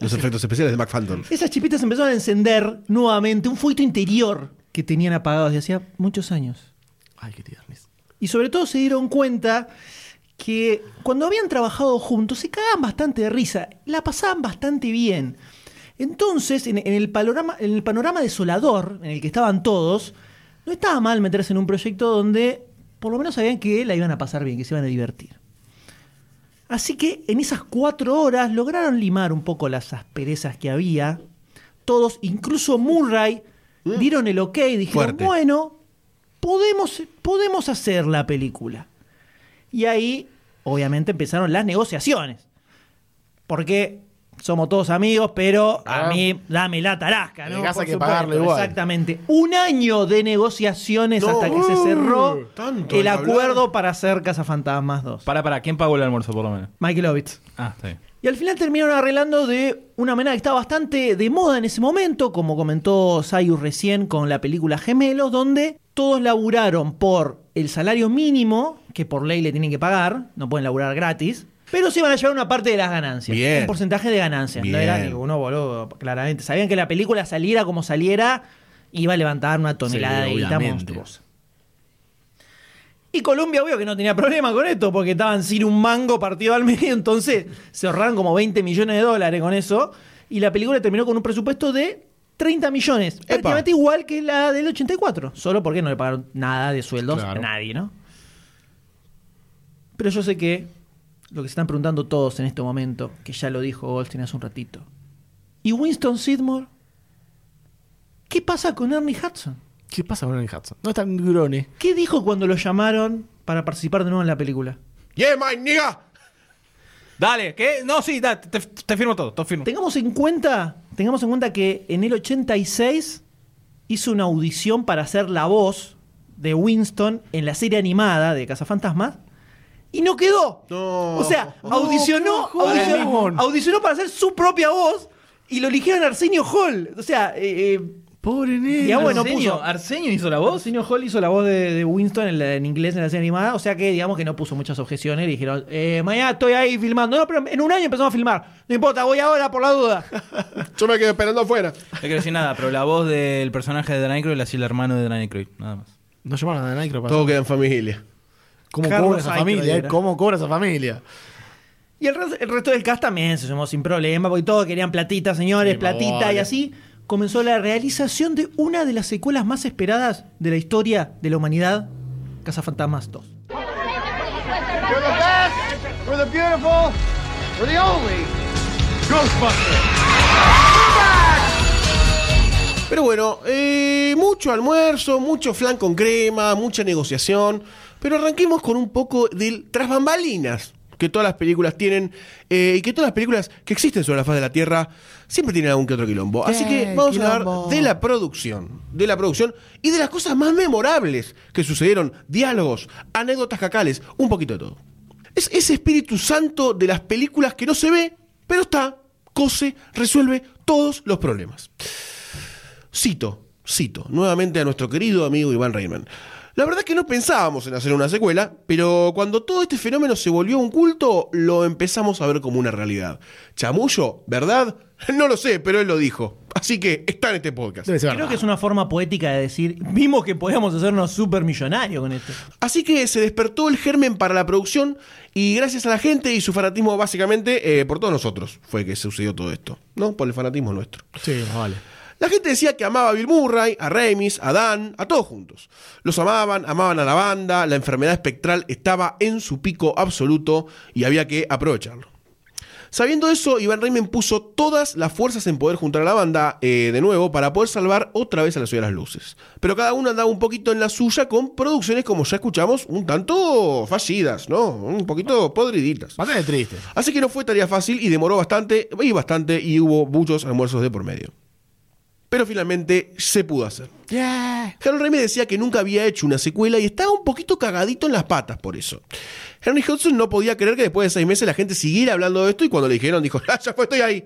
Speaker 7: Los efectos especiales de McFanton.
Speaker 2: Esas chispitas empezaron a encender nuevamente un fuito interior que tenían apagado desde hacía muchos años.
Speaker 3: Ay, qué tiernis.
Speaker 2: Y sobre todo se dieron cuenta que cuando habían trabajado juntos se cagaban bastante de risa, la pasaban bastante bien. Entonces, en, en el, panorama, en el panorama desolador en el que estaban todos, no estaba mal meterse en un proyecto donde por lo menos sabían que la iban a pasar bien, que se iban a divertir. Así que en esas cuatro horas lograron limar un poco las asperezas que había. Todos, incluso Murray, dieron el ok, dijeron,
Speaker 7: Fuerte.
Speaker 2: bueno, podemos, podemos hacer la película. Y ahí, obviamente, empezaron las negociaciones. Porque somos todos amigos, pero a
Speaker 3: Ah.
Speaker 2: mí dame la tarasca, ¿no?
Speaker 3: Casa
Speaker 2: Por
Speaker 3: que pagarlo igual.
Speaker 2: Exactamente. Un año de negociaciones hasta que se cerró
Speaker 7: tanto
Speaker 2: el
Speaker 7: hablar.
Speaker 2: acuerdo para hacer Cazafantasmas 2.
Speaker 4: Para, para, ¿quién pagó el almuerzo por lo menos?
Speaker 2: Michael Ovitz.
Speaker 4: Ah, bien.
Speaker 2: Y al final terminaron arreglando de una manera que estaba bastante de moda en ese momento, como comentó Sayus recién con la película Gemelos, donde todos laburaron por el salario mínimo, que por ley le tienen que pagar, no pueden laburar gratis, pero se iban a llevar una parte de las ganancias.
Speaker 7: Bien.
Speaker 2: Un porcentaje de ganancias. No era ninguno boludo, claramente. Sabían que la película saliera como saliera, iba a levantar una tonelada
Speaker 3: Sí,
Speaker 2: de guita monstruosa. Y Colombia, obvio que no tenía problema con esto, porque estaban sin un mango partido al medio, entonces se ahorraron como 20 millones de dólares con eso. Y la película terminó con un presupuesto de 30 millones, prácticamente igual que la del 84, solo porque no le pagaron nada de sueldos
Speaker 3: Claro.
Speaker 2: a nadie, ¿no? Pero yo sé que lo que se están preguntando todos en este momento, que ya lo dijo Goldstein hace un ratito. ¿Y Winston Sidmore? ¿Qué pasa con Ernie Hudson?
Speaker 3: ¿Qué pasa con Ernie Hudson? No es tan grone.
Speaker 2: ¿Qué dijo cuando lo llamaron para participar de nuevo en la película?
Speaker 7: Yeah, my nigga.
Speaker 4: Dale, ¿qué? No, sí, da, te, te firmo todo, te firmo.
Speaker 2: Tengamos en cuenta, tengamos en cuenta que en el 86 hizo una audición para hacer la voz de Winston en la serie animada de Cazafantasmas y no quedó.
Speaker 7: No.
Speaker 2: O sea, audicionó, audicionó, audicionó para hacer su propia voz y lo eligieron Arsenio Hall. O sea, eh, eh,
Speaker 3: Pobre
Speaker 2: ah, bueno,
Speaker 4: Arsenio,
Speaker 2: puso.
Speaker 4: Arsenio hizo la voz.
Speaker 2: Arsenio Hall hizo la voz de, de Winston en, la- en inglés en la serie animada, o sea que digamos que no puso muchas objeciones. Le dijeron, eh, mañana estoy ahí filmando. No, pero en un año empezamos a filmar. No importa, voy ahora por la duda. <laughs>
Speaker 7: Yo me quedo esperando afuera.
Speaker 4: No quiero decir nada, pero la voz del personaje de Dan Aykroyd la hacía el hermano de Dan Aykroyd, nada más.
Speaker 3: No llamaron a Nike para
Speaker 7: Todo queda en familia.
Speaker 3: ¿Cómo
Speaker 2: Carlos
Speaker 3: cobra esa
Speaker 2: Aykroyd
Speaker 3: familia? eh?
Speaker 2: era.
Speaker 3: ¿Cómo cobra esa familia?
Speaker 2: Y el, el resto del cast también se sumó sin problema, porque todos querían platita, señores,
Speaker 3: Sí,
Speaker 2: platita,
Speaker 3: vale.
Speaker 2: y así comenzó la realización de una de las secuelas más esperadas de la historia de la humanidad, Cazafantasmas 2.
Speaker 9: We're the best, we're the beautiful, we're the only Ghostbusters.
Speaker 7: Pero bueno, eh, mucho almuerzo, mucho flan con crema, mucha negociación. Pero arranquemos con un poco del tras bambalinas que todas las películas tienen eh, y que todas las películas que existen sobre la faz de la Tierra siempre tienen algún que otro quilombo. Así que vamos a hablar de la producción, de la producción y de las cosas más memorables que sucedieron, diálogos, anécdotas cacales, un poquito de todo. Es ese espíritu santo de las películas que no se ve, pero está, cose, resuelve todos los problemas. Cito, cito, nuevamente a nuestro querido amigo Iván Reitman. La verdad es que no pensábamos en hacer una secuela, pero cuando todo este fenómeno se volvió un culto, lo empezamos a ver como una realidad. Chamullo, ¿verdad? <laughs> No lo sé, pero él lo dijo. Así que está en este podcast.
Speaker 3: Debe ser
Speaker 2: Creo
Speaker 3: verdad.
Speaker 2: que es una forma poética de decir, vimos que podíamos hacernos súper millonarios con esto.
Speaker 7: Así que se despertó el germen para la producción y gracias a la gente y su fanatismo básicamente, eh, por todos nosotros fue que sucedió todo esto, ¿no? Por el fanatismo nuestro.
Speaker 3: Sí, vale.
Speaker 7: La gente decía que amaba a Bill Murray, a Remis, a Dan, a todos juntos. Los amaban, amaban a la banda, la enfermedad espectral estaba en su pico absoluto y había que aprovecharlo. Sabiendo eso, Iván Reimen puso todas las fuerzas en poder juntar a la banda eh, de nuevo para poder salvar otra vez a la ciudad de las luces. Pero cada uno andaba un poquito en la suya con producciones, como ya escuchamos, un tanto fallidas, ¿no? Un poquito podriditas.
Speaker 3: Bastante triste.
Speaker 7: Así que no fue tarea fácil y demoró bastante, y bastante, y hubo muchos almuerzos de por medio. Pero finalmente se pudo hacer. Harold Ramis decía que nunca había hecho una secuela y estaba un poquito cagadito en las patas por eso. Henry Hudson no podía creer que después de seis meses la gente siguiera hablando de esto y cuando le dijeron dijo, <laughs> "Ah, ya fue, estoy ahí.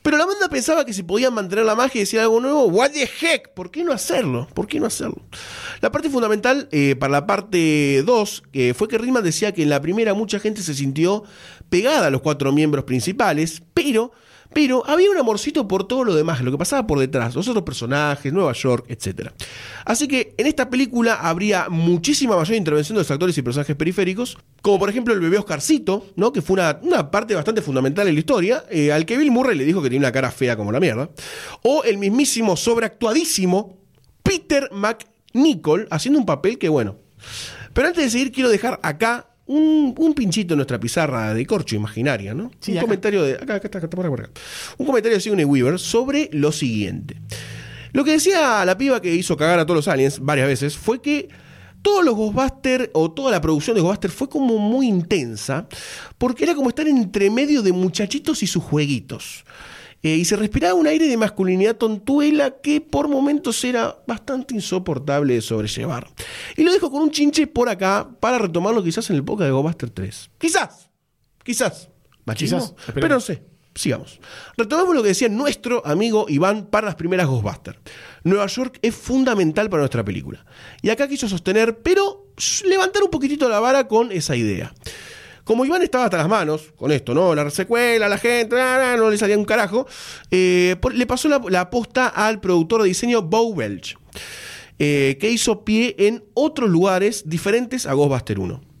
Speaker 7: Pero la banda pensaba que si podían mantener la magia y decir algo nuevo, what the heck, ¿por qué no hacerlo? ¿Por qué no hacerlo? La parte fundamental eh, para la parte 2 eh, fue que Ridman decía que en la primera mucha gente se sintió pegada a los cuatro miembros principales, pero, pero había un amorcito por todo lo demás, lo que pasaba por detrás, los otros personajes, Nueva York, etc. Así que en esta película habría muchísima mayor intervención de los actores y personajes periféricos, como por ejemplo el bebé Oscarcito, ¿no? que fue una, parte bastante fundamental en la historia, eh, al que Bill Murray le dijo que tenía una cara fea como la mierda, o el mismísimo sobreactuadísimo Peter McNichol haciendo un papel que bueno. Pero antes de seguir quiero dejar acá un, un pinchito en nuestra pizarra de corcho imaginaria, ¿no?
Speaker 3: Sí,
Speaker 7: un
Speaker 3: acá.
Speaker 7: comentario de acá, acá está, acá está, por acá, por acá. Un comentario de Sigourney Weaver sobre lo siguiente. Lo que decía la piba que hizo cagar a todos los aliens varias veces fue que todos los Ghostbusters o toda la producción de Ghostbusters fue como muy intensa porque era como estar entre medio de muchachitos y sus jueguitos. Eh, y se respiraba un aire de masculinidad tontuela que por momentos era bastante insoportable de sobrellevar. Y lo dejo con un chinche por acá para retomarlo quizás en el podcast de Ghostbusters 3. Quizás, quizás. Machismo,
Speaker 3: Quizás, esperemos.
Speaker 7: pero no sé. Sigamos. Retomemos lo que decía nuestro amigo Iván para las primeras Ghostbusters. Nueva York es fundamental para nuestra película. Y acá quiso sostener, pero levantar un poquitito la vara con esa idea. Como Iván estaba hasta las manos con esto, ¿no? La secuela, la gente, no le salía un carajo, eh, le pasó la, la aposta al productor de diseño Bo Welch, eh, que hizo pie en otros lugares diferentes a Ghostbuster 1.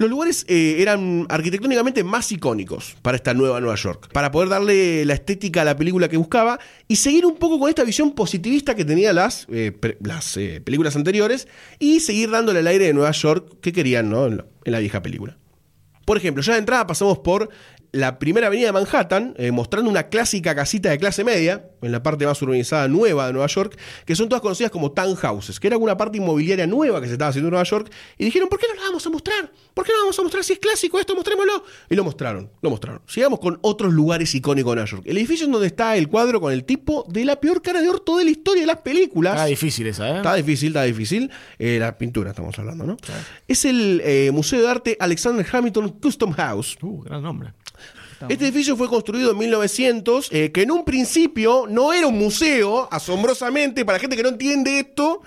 Speaker 7: Los lugares eh, eran arquitectónicamente más icónicos para esta nueva Nueva York, para poder darle la estética a la película que buscaba y seguir un poco con esta visión positivista que tenía las, eh, eh, películas anteriores y seguir dándole el aire de Nueva York que querían ¿no? en, en la vieja película. Por ejemplo, ya de entrada pasamos por la primera avenida de Manhattan, eh, mostrando una clásica casita de clase media, en la parte más urbanizada nueva de Nueva York, que son todas conocidas como townhouses, que era una parte inmobiliaria nueva que se estaba haciendo en Nueva York, y dijeron, ¿por qué no la vamos a mostrar? ¿Por qué no la vamos a mostrar si es clásico esto? Mostrémoslo. Y lo mostraron, lo mostraron. Sigamos con otros lugares icónicos de Nueva York. El edificio en donde está el cuadro con el tipo de la peor cara de orto de la historia de las películas.
Speaker 3: Está difícil esa, ¿eh?
Speaker 7: Está difícil, está difícil. Eh, la pintura estamos hablando, ¿no? Es el eh, Museo de Arte Alexander Hamilton Custom House.
Speaker 3: Uh, gran nombre.
Speaker 7: Este edificio fue construido en 1900, eh, que en un principio no era un museo, asombrosamente, para gente que no entiende esto,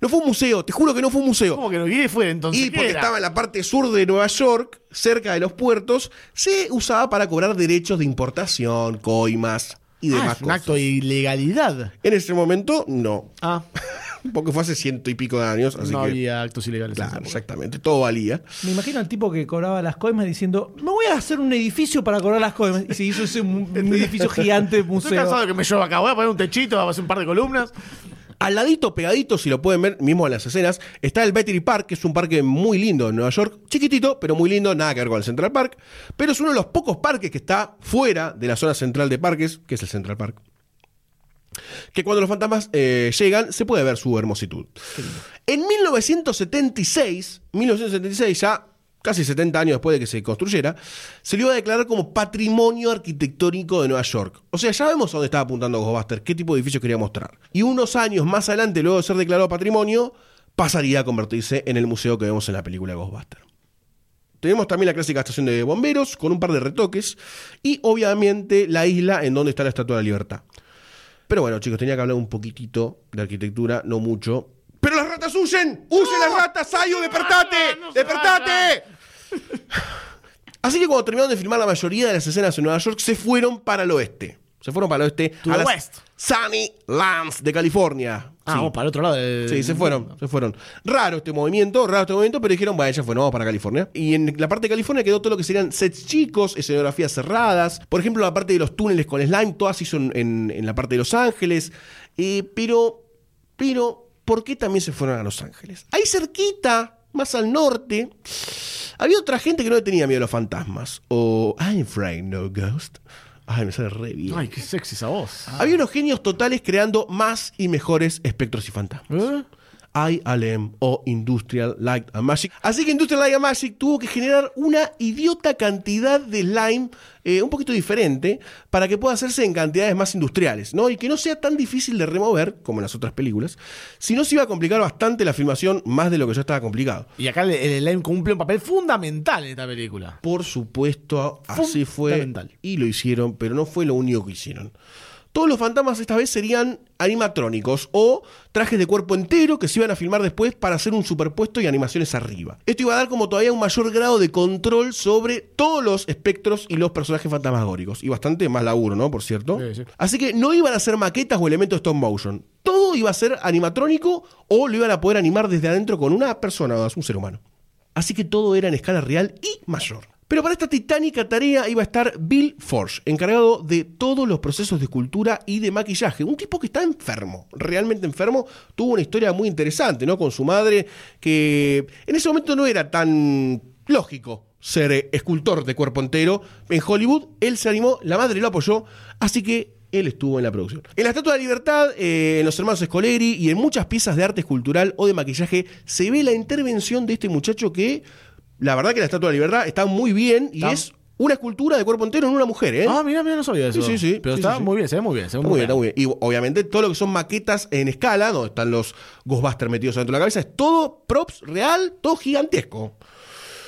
Speaker 7: no fue un museo, te juro que no fue un museo.
Speaker 3: ¿Cómo que no? ¿Y fue entonces?
Speaker 7: Y
Speaker 3: ¿Qué
Speaker 7: porque
Speaker 3: era?
Speaker 7: estaba en la parte sur de Nueva York, cerca de los puertos, se usaba para cobrar derechos de importación, coimas y
Speaker 3: Ah,
Speaker 7: demás
Speaker 3: es un
Speaker 7: cosas.
Speaker 3: acto de ilegalidad.
Speaker 7: En ese momento, no.
Speaker 3: Ah, <laughs>
Speaker 7: Porque fue hace ciento y pico de años, así
Speaker 3: no
Speaker 7: que...
Speaker 3: había actos ilegales.
Speaker 7: Claro, exactamente, todo valía.
Speaker 2: Me imagino al tipo que cobraba las coimas diciendo, me voy a hacer un edificio para cobrar las coimas. Y se hizo ese un, un <laughs> edificio gigante,
Speaker 3: Estoy
Speaker 2: museo.
Speaker 3: cansado de que me llueva acá. Voy a poner un techito, voy a hacer un par de columnas.
Speaker 7: Al ladito, pegadito, si lo pueden ver mismo en las escenas, está el Battery Park, que es un parque muy lindo en Nueva York, chiquitito, pero muy lindo, nada que ver con el Central Park, pero es uno de los pocos parques que está fuera de la zona central de parques, que es el Central Park. Que cuando los fantasmas eh, llegan, se puede ver su hermositud. En 1976, 1976 ya casi 70 años después de que se construyera, se le iba a declarar como patrimonio arquitectónico de Nueva York. O sea, ya vemos a dónde estaba apuntando Ghostbusters, qué tipo de edificio quería mostrar. Y unos años más adelante, luego de ser declarado patrimonio, pasaría a convertirse en el museo que vemos en la película Ghostbusters. Tenemos también la clásica estación de bomberos con un par de retoques y obviamente la isla en donde está la Estatua de la Libertad. Pero bueno, chicos, tenía que hablar un poquitito de arquitectura, no mucho. ¡Pero las ratas huyen! ¡Huyen las ratas! ¡Sayo, despertate! ¡Despertate! Así que cuando terminaron de filmar la mayoría de las escenas en Nueva York, se fueron para el oeste. Se fueron para el oeste
Speaker 3: To
Speaker 7: a
Speaker 3: the
Speaker 7: las
Speaker 3: west.
Speaker 7: Sunny Lands de California.
Speaker 3: Ah, vamos para el otro lado. de-
Speaker 7: Sí, se fueron, se fueron. Raro este movimiento, raro este movimiento, pero dijeron, bueno, ya fue, no, vamos para California. Y en la parte de California quedó todo lo que serían sets chicos, escenografías cerradas. Por ejemplo, la parte de los túneles con slime, todas se hizo en, en- en la parte de Los Ángeles. Eh, pero, pero, ¿por qué también se fueron a Los Ángeles? Ahí cerquita, más al norte, había otra gente que no le tenía miedo a los fantasmas. O, I'm afraid no ghost. Ay, me sale re bien.
Speaker 3: Ay, qué sexy esa voz.
Speaker 7: Había unos genios totales creando más y mejores espectros y fantasmas.
Speaker 3: ¿Eh?
Speaker 7: ILM o Industrial Light and Magic. Así que Industrial Light and Magic tuvo que generar una idiota cantidad de slime eh, un poquito diferente para que pueda hacerse en cantidades más industriales, ¿no? Y que no sea tan difícil de remover como en las otras películas, si no se iba a complicar bastante la filmación más de lo que ya estaba complicado.
Speaker 3: Y acá el, el slime cumple un papel fundamental en esta película.
Speaker 7: Por supuesto, así fue.
Speaker 3: Fundamental.
Speaker 7: Y lo hicieron, pero no fue lo único que hicieron. Todos los fantasmas esta vez serían animatrónicos o trajes de cuerpo entero que se iban a filmar después para hacer un superpuesto y animaciones arriba. Esto iba a dar como todavía un mayor grado de control sobre todos los espectros y los personajes fantasmagóricos. Y bastante más laburo, ¿no? Por cierto.
Speaker 3: Sí, sí.
Speaker 7: Así que no iban a ser maquetas o elementos stop motion. Todo iba a ser animatrónico o lo iban a poder animar desde adentro con una persona o un ser humano. Así que todo era en escala real y mayor. Pero para esta titánica tarea iba a estar Bill Forge, encargado de todos los procesos de escultura y de maquillaje. Un tipo que está enfermo, realmente enfermo. Tuvo una historia muy interesante, ¿no? Con su madre, que en ese momento no era tan lógico ser eh, escultor de cuerpo entero. En Hollywood, él se animó, la madre lo apoyó, así que él estuvo en la producción. En la Estatua de la Libertad, eh, en los hermanos Scoleri y en muchas piezas de arte escultural o de maquillaje, se ve la intervención de este muchacho que, la verdad que la Estatua de la Libertad está muy bien y
Speaker 3: Está-
Speaker 7: es una escultura de cuerpo entero en una mujer, ¿eh?
Speaker 3: Ah, mira, mira, no sabía eso.
Speaker 7: Sí, sí, sí.
Speaker 3: Pero
Speaker 7: Sí,
Speaker 3: está
Speaker 7: sí,
Speaker 3: muy bien, se ve muy bien. Se ve
Speaker 7: muy bien, está muy bien. Y obviamente todo lo que son maquetas en escala, donde están los Ghostbusters metidos dentro de la cabeza, es todo props real, todo gigantesco.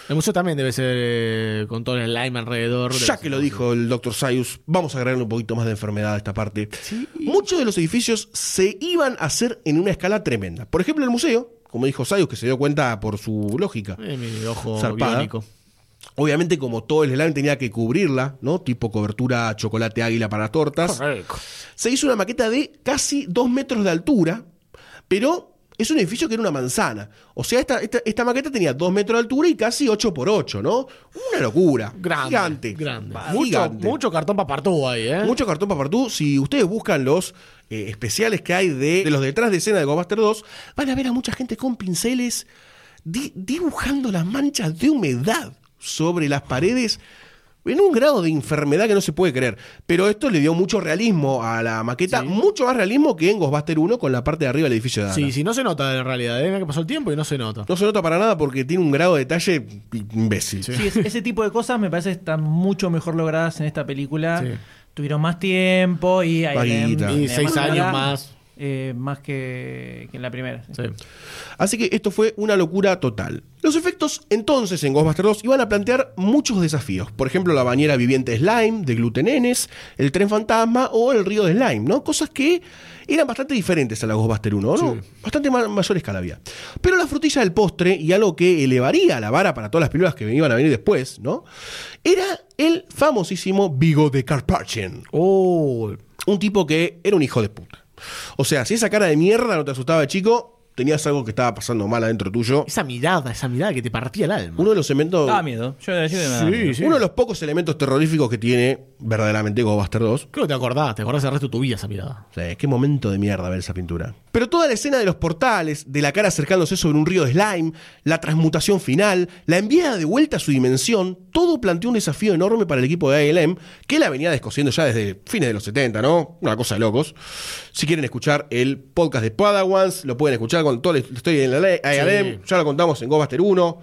Speaker 3: El museo también debe ser eh, con todo el slime alrededor.
Speaker 7: Ya que lo dijo el Dr. Sayus, vamos a agregarle un poquito más de enfermedad a esta parte. Muchos de los edificios se iban a hacer en una escala tremenda. Por ejemplo, el museo, como dijo Sayus, que se dio cuenta por su lógica.
Speaker 3: Eh, mi ojo.
Speaker 7: Obviamente, como todo el slime tenía que cubrirla, ¿no? Tipo cobertura chocolate águila para tortas.
Speaker 3: Correcto.
Speaker 7: Se hizo una maqueta de casi dos metros de altura, pero es un edificio que era una manzana. O sea, esta, esta, esta maqueta tenía dos metros de altura y casi 8 por 8, ¿no? Una locura.
Speaker 3: Grande.
Speaker 7: Gigante.
Speaker 3: Grande. Mucho, mucho cartón papartú ahí, ¿eh?
Speaker 7: Mucho cartón papartú. Si ustedes buscan los eh, especiales que hay de, de los detrás de escena de Ghostbusters 2, van a ver a mucha gente con pinceles di- dibujando las manchas de humedad sobre las paredes en un grado de enfermedad que no se puede creer. Pero esto le dio mucho realismo a la maqueta, mucho más realismo que en Ghostbuster 1 con la parte de arriba del edificio de Dana.
Speaker 3: Sí, sí, no se nota en realidad. ¿eh? Que pasó el tiempo y no se nota.
Speaker 7: No se nota para nada porque tiene un grado de detalle imbécil.
Speaker 2: Sí, es- ese tipo de cosas me parece que están mucho mejor logradas en esta película.
Speaker 3: Sí.
Speaker 2: Tuvieron más tiempo y hay.
Speaker 3: Y seis años más.
Speaker 2: Eh, más que, que en la primera. sí.
Speaker 7: Así que esto fue una locura total. Los efectos entonces en Ghostbusters 2 iban a plantear muchos desafíos. Por ejemplo, la bañera viviente slime de glutenenes, el tren fantasma o el río de slime, ¿no? Cosas que eran bastante diferentes a la Ghostbuster 1, ¿no? Bastante ma- mayor escala había. Pero la frutilla del postre y algo que elevaría la vara para todas las películas que iban a venir después, ¿no? Era el famosísimo Vigo de Carpathian.
Speaker 3: Oh,
Speaker 7: Un tipo que era un hijo de puta. O sea, si esa cara de mierda no te asustaba de chico, tenías algo que estaba pasando mal adentro tuyo.
Speaker 3: esa mirada, esa mirada que te partía el alma.
Speaker 7: Uno de los elementos.
Speaker 4: Daba miedo. Yo me daba miedo.
Speaker 7: Uno de los pocos elementos terroríficos que tiene verdaderamente Ghostbuster 2.
Speaker 3: Creo que te acordás, te acordás el resto de tu vida esa mirada.
Speaker 7: O sea, qué momento de mierda ver esa pintura. Pero toda la escena de los portales, de la cara acercándose sobre un río de slime, la transmutación final, la enviada de vuelta a su dimensión, todo planteó un desafío enorme para el equipo de ALM, que la venía descosiendo ya desde fines de los 70, ¿no? Una cosa de locos. Si quieren escuchar el podcast de Padawans, lo pueden escuchar con todo la historia de ALM, ya lo contamos en Ghostbuster 1.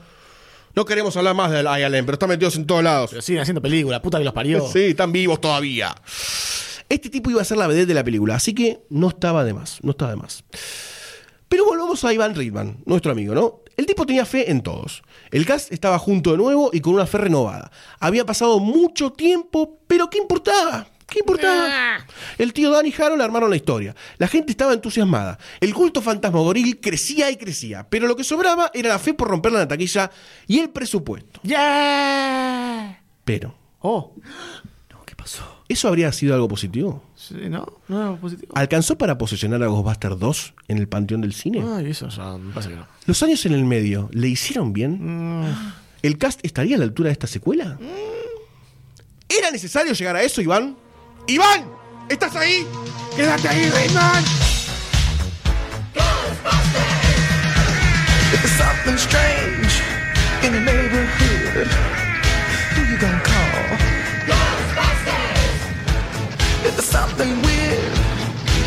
Speaker 7: No queremos hablar más del ALM, pero están metidos en todos lados.
Speaker 3: Pero siguen haciendo películas, puta que los parió. <laughs>
Speaker 7: Sí, están vivos todavía. Este tipo iba a ser la vedette de la película, así que no estaba de más, no estaba de más. Pero volvamos a Ivan Reitman, nuestro amigo, ¿no? El tipo tenía fe en todos. El cast estaba junto de nuevo y con una fe renovada. Había pasado mucho tiempo, pero ¿qué importaba? ¿Qué importaba? El tío Dan y Harold armaron la historia. La gente estaba entusiasmada. El culto fantasmagoril crecía y crecía, pero lo que sobraba era la fe por romper la taquilla y el presupuesto.
Speaker 3: ¡Ya!
Speaker 7: Pero,
Speaker 3: Oh, <gasps>
Speaker 7: ¿eso habría sido algo positivo?
Speaker 3: sí, ¿no? No era positivo.
Speaker 7: ¿Alcanzó para posicionar a Ghostbusters 2 en el panteón del cine?
Speaker 3: Ay, eso ya me parece que no.
Speaker 7: ¿Los años en el medio le hicieron bien? ¿El cast estaría a la altura de esta secuela? ¿Era necesario llegar a eso, Iván? ¡Iván! ¿Estás ahí? ¡Quédate ahí, Reitman!
Speaker 10: Something strange in the neighborhood. Who you gonna call? Ghostbusters! There's something weird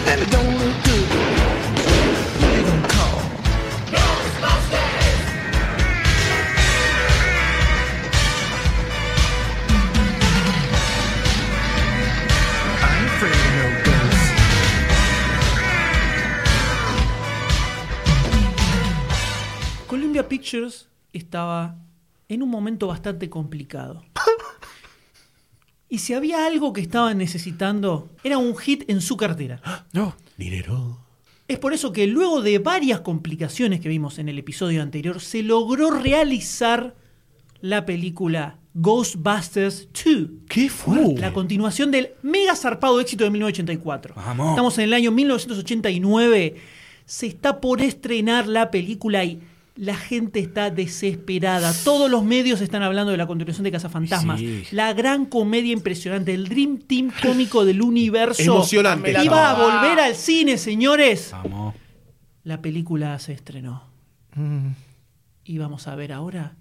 Speaker 10: and it don't
Speaker 2: Estaba en un momento bastante complicado. Y si había algo que estaban necesitando, era un hit en su cartera. <gasps>
Speaker 3: No.
Speaker 7: Dinero.
Speaker 2: Es por eso que luego de varias complicaciones que vimos en el episodio anterior, se logró realizar la película Ghostbusters 2.
Speaker 7: ¡Qué fuerte!
Speaker 2: La continuación del mega zarpado éxito de 1984.
Speaker 4: Vamos.
Speaker 2: Estamos en el año 1989. Se está por estrenar la película y la gente está desesperada. Todos los medios están hablando de la continuación de Cazafantasmas.
Speaker 3: Sí.
Speaker 2: La gran comedia impresionante, el Dream Team cómico del universo.
Speaker 7: Emocionante.
Speaker 2: Iba a volver al cine, señores.
Speaker 4: Vamos.
Speaker 2: La película se estrenó. Y vamos a ver ahora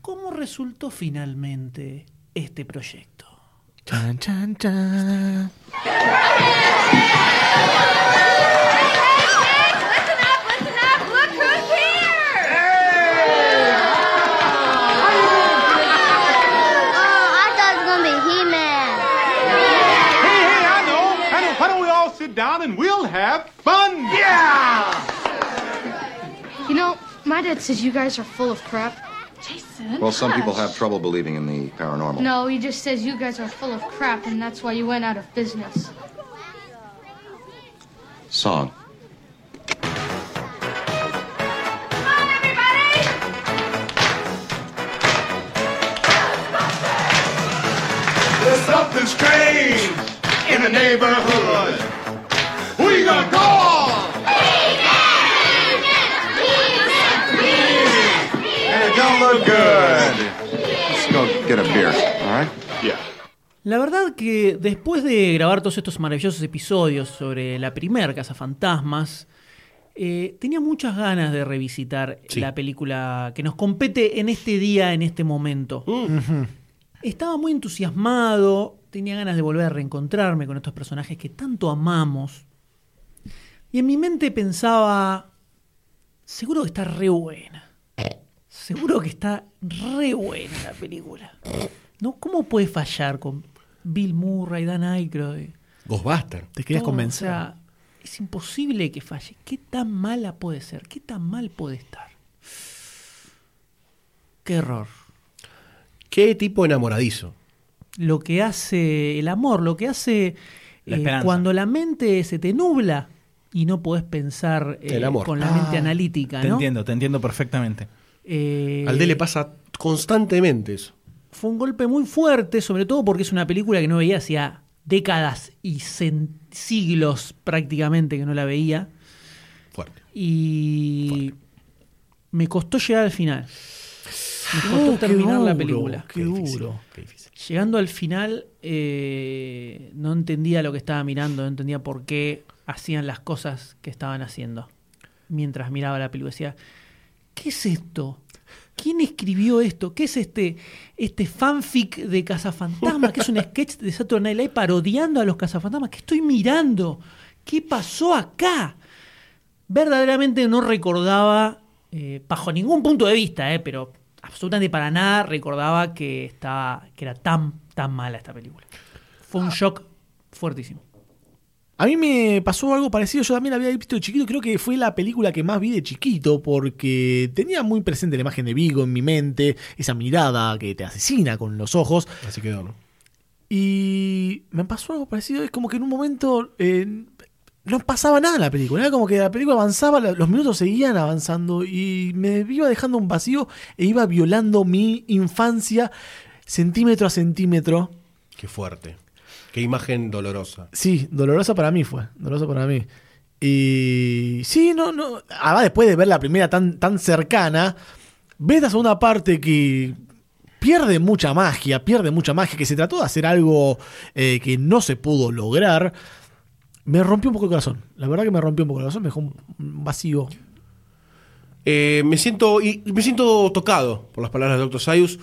Speaker 2: cómo resultó finalmente este proyecto.
Speaker 3: Chan, chan, chan.
Speaker 9: Sit down and we'll have fun? Yeah!
Speaker 11: You know, my dad says you guys are full of crap.
Speaker 1: Jason. Well, some people have trouble believing in the paranormal.
Speaker 11: No, he just says you guys are full of crap and that's why you went out of business.
Speaker 1: Song.
Speaker 9: There's something strange in the neighborhood. Who you gonna call? And it don't look good.
Speaker 1: Let's go get a beer, all right?
Speaker 9: Yeah.
Speaker 2: La verdad que después de grabar todos estos maravillosos episodios sobre la primer Casa Fantasmas, eh, tenía muchas ganas de revisitar
Speaker 7: Sí.
Speaker 2: la película que nos compete en este día, en este momento. Estaba muy entusiasmado, tenía ganas de volver a reencontrarme con estos personajes que tanto amamos. Y en mi mente pensaba, seguro que está re buena. Seguro que está re buena la película. ¿No? ¿Cómo puede fallar con Bill Murray, Dan Aykroyd?
Speaker 7: Ghostbusters.
Speaker 3: Te querías convencer.
Speaker 2: O sea, es imposible que falle. ¿Qué tan mala puede ser? ¿Qué tan mal puede estar? Qué error.
Speaker 7: Qué tipo enamoradizo.
Speaker 2: Lo que hace el amor, lo que hace
Speaker 4: La
Speaker 2: eh, cuando la mente se te nubla y no podés pensar eh,
Speaker 7: El amor.
Speaker 2: con la mente
Speaker 3: Ah,
Speaker 2: analítica,
Speaker 4: Te
Speaker 2: ¿no?
Speaker 4: entiendo, te entiendo perfectamente.
Speaker 2: Eh,
Speaker 7: Al D le pasa constantemente eso.
Speaker 2: fue un golpe muy fuerte, sobre todo porque es una película que no veía hacía décadas y siglos prácticamente que no la veía.
Speaker 7: Fuerte.
Speaker 2: Y me costó llegar al final. Me costó
Speaker 3: Oh, qué
Speaker 2: terminar la
Speaker 3: duro,
Speaker 2: película.
Speaker 3: Qué duro.
Speaker 7: Qué difícil.
Speaker 2: Llegando al final, eh, no entendía lo que estaba mirando, no entendía por qué hacían las cosas que estaban haciendo. Mientras miraba la película, decía, ¿qué es esto? ¿Quién escribió esto? ¿Qué es este, este fanfic de Cazafantasmas? ¿Qué es un sketch de Saturday Night Live parodiando a los Cazafantasmas? ¿Qué estoy mirando? ¿Qué pasó acá? Verdaderamente no recordaba, eh, bajo ningún punto de vista, eh, pero absolutamente para nada recordaba que, estaba, que era tan, tan mala esta película. Fue un shock fuertísimo.
Speaker 3: A mí me pasó algo parecido, yo también la había visto de chiquito, creo que fue la película que más vi de chiquito porque tenía muy presente la imagen de Vigo en mi mente, esa mirada que te asesina con los ojos.
Speaker 7: Así quedó, ¿no?
Speaker 3: Y me pasó algo parecido, es como que en un momento eh, no pasaba nada en la película, era como que la película avanzaba, los minutos seguían avanzando y me iba dejando un vacío e iba violando mi infancia centímetro a centímetro.
Speaker 7: Qué fuerte. Qué imagen dolorosa.
Speaker 3: Sí, dolorosa para mí fue, dolorosa para mí. Y sí, no, no, además después de ver la primera tan, tan cercana, ves la segunda parte que pierde mucha magia, pierde mucha magia, que se trató de hacer algo eh, que no se pudo lograr. Me rompió un poco el corazón, la verdad que me rompió un poco el corazón, me dejó un vacío.
Speaker 7: Eh, me, siento, y me siento tocado por las palabras del Dr. Sayus.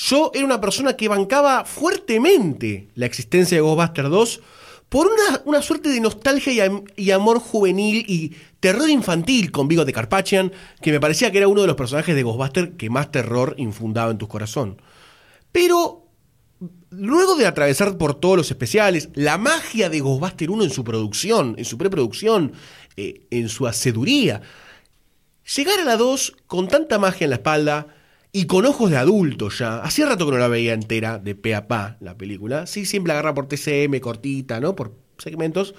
Speaker 7: Yo era una persona que bancaba fuertemente la existencia de Ghostbusters 2 por una, una suerte de nostalgia y, am- y amor juvenil y terror infantil con Vigo de Carpathian, que me parecía que era uno de los personajes de Ghostbusters que más terror infundaba en tu corazón. Pero luego de atravesar por todos los especiales, la magia de Ghostbusters 1 en su producción, en su preproducción, eh, en su haceduría, Llegar a la 2 con tanta magia en la espalda y con ojos de adulto ya. Hacía rato que no la veía entera, de pe a pa, la película. Sí, siempre agarra por TCM, cortita, ¿no? Por segmentos.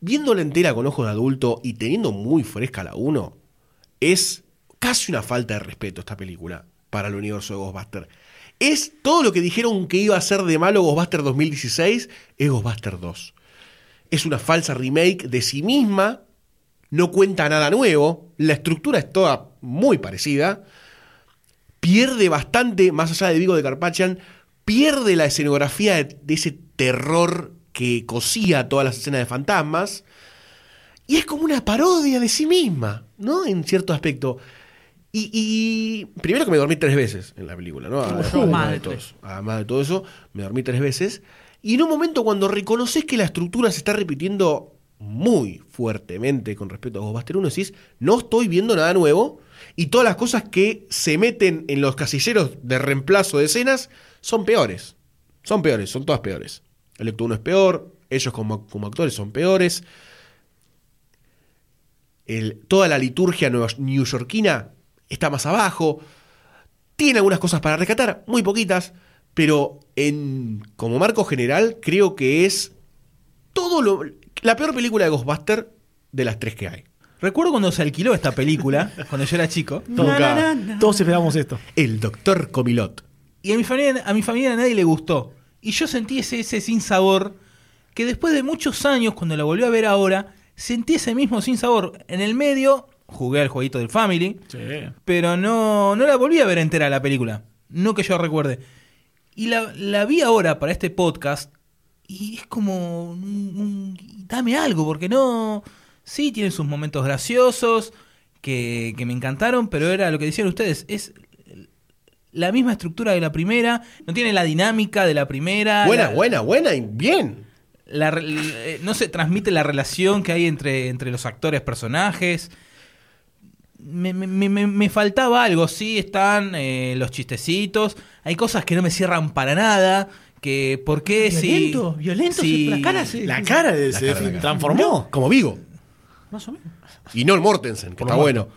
Speaker 7: Viéndola entera con ojos de adulto y teniendo muy fresca la 1, es casi una falta de respeto esta película para el universo de Ghostbusters. Es todo lo que dijeron que iba a ser de malo Ghostbusters 2016, es Ghostbusters 2. Es una falsa remake de sí misma, no cuenta nada nuevo, la estructura es toda muy parecida, pierde bastante, más allá de Vigo de Carpachan, pierde la escenografía de, de ese terror que cosía todas las escenas de fantasmas, y es como una parodia de sí misma, ¿no? En cierto aspecto. Y, y primero que me dormí tres veces en la película, ¿no? Además,
Speaker 2: yo,
Speaker 7: además
Speaker 2: madre.
Speaker 7: de todo eso. Además de todo eso, me dormí tres veces. Y en un momento cuando reconoces que la estructura se está repitiendo muy fuertemente con respecto a Ghostbusters 1, decís, no estoy viendo nada nuevo. Y todas las cosas que se meten en los casilleros de reemplazo de escenas son peores. Son peores, son todas peores. El Electro 1 es peor, ellos como, como actores son peores. Toda la liturgia newyorkina está más abajo. Tiene algunas cosas para rescatar, muy poquitas, pero en, como marco general creo que es todo lo, la peor película de Ghostbuster de las tres que hay.
Speaker 4: Recuerdo cuando se alquiló esta película, <laughs> cuando yo era chico.
Speaker 3: Toca. Todos esperábamos esto.
Speaker 7: El Doctor Comilot.
Speaker 4: Y a mi familia, a mi familia a nadie le gustó. Y yo sentí ese, ese sin sabor que después de muchos años, cuando la volví a ver ahora, sentí ese mismo sin sabor. En el medio, jugué al jueguito del Family, pero no, no la volví a ver entera la película. No que yo recuerde. Y la, la vi ahora para este podcast y es como... un- un- dame algo, porque no... Sí, tiene sus momentos graciosos que, que me encantaron, pero era lo que decían ustedes, es la misma estructura de la primera, no tiene la dinámica de la primera.
Speaker 7: Buena,
Speaker 4: la-
Speaker 7: buena, buena y bien.
Speaker 4: la re- eh, no se transmite la relación que hay entre, entre los actores, personajes. Me, me- me- me- me faltaba algo, sí, están eh, los chistecitos, hay cosas que no me cierran para nada, Que por qué
Speaker 2: Violento,
Speaker 4: si.
Speaker 2: violento,
Speaker 4: si-
Speaker 2: la cara se-
Speaker 3: La cara de se transformó.
Speaker 7: Como Vigo.
Speaker 2: Más o menos.
Speaker 7: Y no el Mortensen, que está bueno.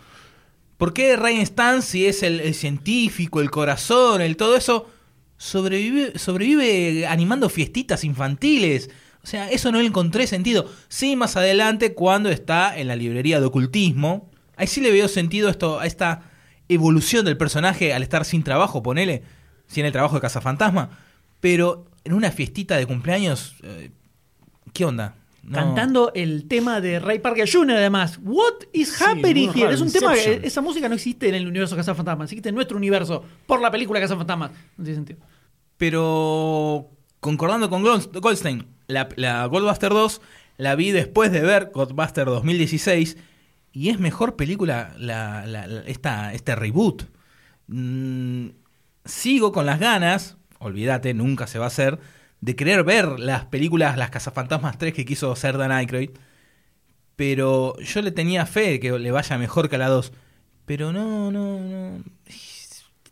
Speaker 4: ¿Por qué Ryan Stan, si es el, el científico, el corazón, el todo eso, sobrevive, sobrevive animando fiestitas infantiles? O sea, eso no le encontré sentido. Sí, más adelante, cuando está en la librería de ocultismo, ahí sí le veo sentido esto, a esta evolución del personaje al estar sin trabajo, ponele, sin el trabajo de Cazafantasma. Pero en una fiestita de cumpleaños, eh, ¿qué onda? No.
Speaker 2: Cantando el tema de Ray Parker Jr. además. What is happening
Speaker 3: muy
Speaker 2: here?
Speaker 3: raro,
Speaker 2: Es un tema que esa música no existe en el universo Cazafantasmas, existe en nuestro universo por la película Cazafantasmas. No tiene sentido.
Speaker 4: Pero concordando con Gold- Goldstein, la, la Goldbuster 2 la vi después de ver Goldbuster 2016 y es mejor película la, la- la- esta, este reboot. Mm, sigo con las ganas, olvídate, nunca se va a hacer, de querer ver las películas, las Cazafantasmas 3 que quiso hacer Dan Aykroyd. Pero yo le tenía fe de que le vaya mejor que a la 2. Pero no, no, no.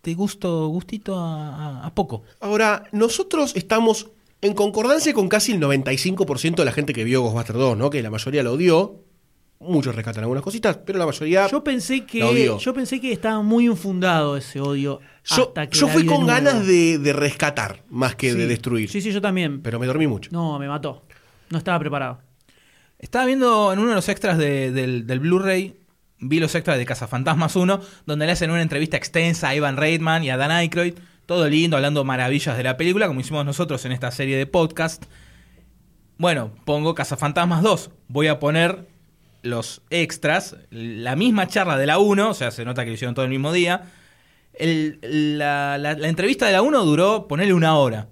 Speaker 4: Te gusto, gustito a, a- a poco.
Speaker 7: Ahora, nosotros estamos en concordancia con casi el 95% de la gente que vio Ghostbusters 2, ¿no? Que la mayoría lo odió. Muchos rescatan algunas cositas, pero la mayoría.
Speaker 2: Yo pensé
Speaker 7: la
Speaker 2: que
Speaker 7: odió.
Speaker 2: yo pensé que estaba muy infundado ese odio.
Speaker 7: Yo,
Speaker 2: hasta que
Speaker 7: yo
Speaker 2: la
Speaker 7: fui
Speaker 2: de
Speaker 7: con ganas de, de rescatar más que de destruir.
Speaker 2: Sí, sí, yo también.
Speaker 7: Pero me dormí mucho.
Speaker 2: No, me mató. No estaba preparado.
Speaker 4: Estaba viendo en uno de los extras de- del, del Blu-ray, vi los extras de Cazafantasmas 1, donde le hacen una entrevista extensa a Ivan Reitman y a Dan Aykroyd, todo lindo, hablando maravillas de la película, como hicimos nosotros en esta serie de podcast. Bueno, pongo Cazafantasmas 2, voy a poner los extras, la misma charla de la 1, o sea, se nota que lo hicieron todo el mismo día. La, entrevista de la 1 duró, ponerle una hora.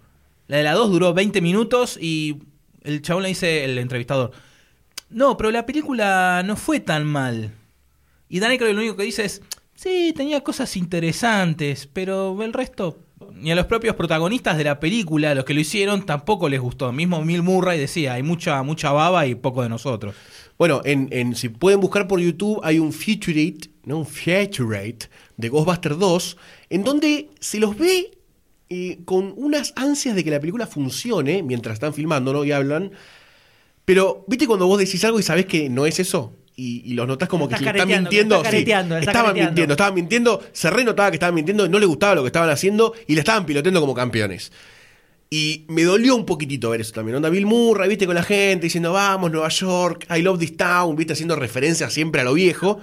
Speaker 4: La de la 2 duró 20 minutos y el chabón le dice, el entrevistador, no, pero la película no fue tan mal. Y Dan Aykroyd lo único que dice es, sí, tenía cosas interesantes, pero el resto, ni a los propios protagonistas de la película, los que lo hicieron, tampoco les gustó. Mismo Bill Murray decía, hay mucha, mucha baba y poco de nosotros.
Speaker 7: Bueno, en, si pueden buscar por YouTube, hay un featurette, ¿no? Un de Ghostbusters 2, en donde se los ve eh, con unas ansias de que la película funcione mientras están filmando, ¿no? Y hablan. Pero, ¿viste cuando vos decís algo y sabés que no es eso? Y, y los notás como que si le están mintiendo.
Speaker 2: estás
Speaker 7: sí, estaban mintiendo, estaban mintiendo. Se re notaba que estaban mintiendo, no les gustaba lo que estaban haciendo y le estaban piloteando como campeones. Y me dolió un poquitito ver eso también. Onda Bill Murray, viste, con la gente diciendo, vamos, Nueva York, I love this town, viste, haciendo referencias siempre a lo viejo.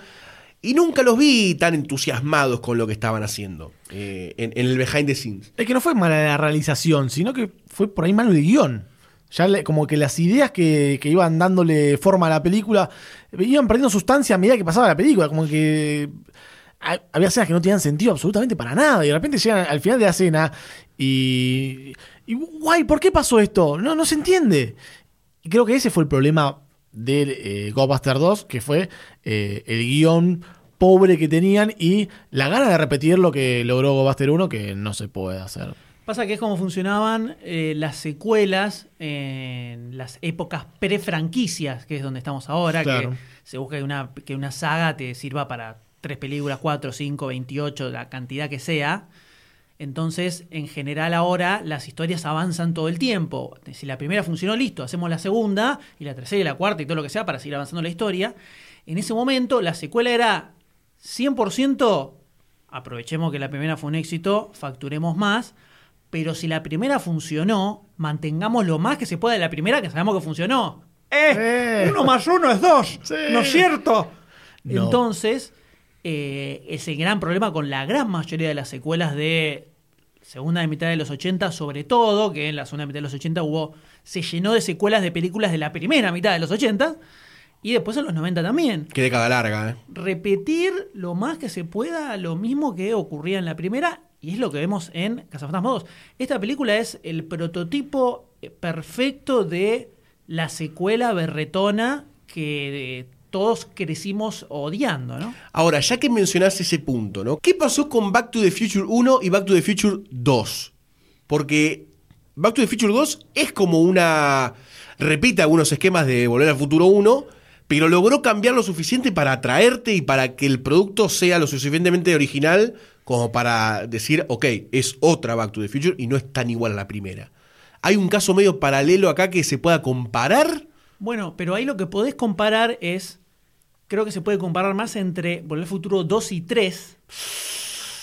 Speaker 7: Y nunca los vi tan entusiasmados con lo que estaban haciendo eh, en, el behind the scenes.
Speaker 3: Es que no fue mala la realización, sino que fue por ahí malo el guion. Ya como que las ideas que, que iban dándole forma a la película iban perdiendo sustancia a medida que pasaba la película. Como que ha- había escenas que no tenían sentido absolutamente para nada. Y de repente llegan al final de la escena y. y guay, ¿por qué pasó esto? No, no se entiende. Y creo que ese fue el problema del eh, Ghostbusters 2, que fue eh, el guion pobre que tenían y la gana de repetir lo que logró Ghostbusters 1, que no se puede hacer.
Speaker 2: Pasa que es como funcionaban eh, las secuelas en las épocas pre-franquicias, que es donde estamos ahora,
Speaker 3: Claro.
Speaker 2: que se busca que una, que una saga te sirva para tres películas, cuatro, cinco, veintiocho, la cantidad que sea. Entonces, en general ahora las historias avanzan todo el tiempo. Si la primera funcionó, listo, hacemos la segunda y la tercera y la cuarta y todo lo que sea para seguir avanzando la historia. En ese momento la secuela era 100%, aprovechemos que la primera fue un éxito, facturemos más, pero si la primera funcionó, mantengamos lo más que se pueda de la primera que sabemos que funcionó. ¡Eh! Uno más uno es dos, ¿no es cierto?
Speaker 3: No.
Speaker 2: Entonces, eh, ese gran problema con la gran mayoría de las secuelas de segunda mitad de los 80, sobre todo, que en la segunda mitad de los 80 hubo, se llenó de secuelas de películas de la primera mitad de los 80 y después en los 90 también.
Speaker 7: Qué década larga, ¿eh?
Speaker 2: Repetir lo más que se pueda lo mismo que ocurría en la primera y es lo que vemos en Cazafantasmas 2. Esta película es el prototipo perfecto de la secuela berretona que eh, todos crecimos odiando, ¿no?
Speaker 7: Ahora, ya que mencionaste ese punto, ¿no? ¿Qué pasó con Back to the Future 1 y Back to the Future 2? Porque Back to the Future 2 es como una... repite algunos esquemas de Volver al Futuro 1, pero logró cambiar lo suficiente para atraerte y para que el producto sea lo suficientemente original como para decir, ok, es otra Back to the Future y no es tan igual a la primera. ¿Hay un caso medio paralelo acá que se pueda comparar?
Speaker 2: Bueno, pero ahí lo que podés comparar es. Creo que se puede comparar más entre Volver al Futuro 2 y 3.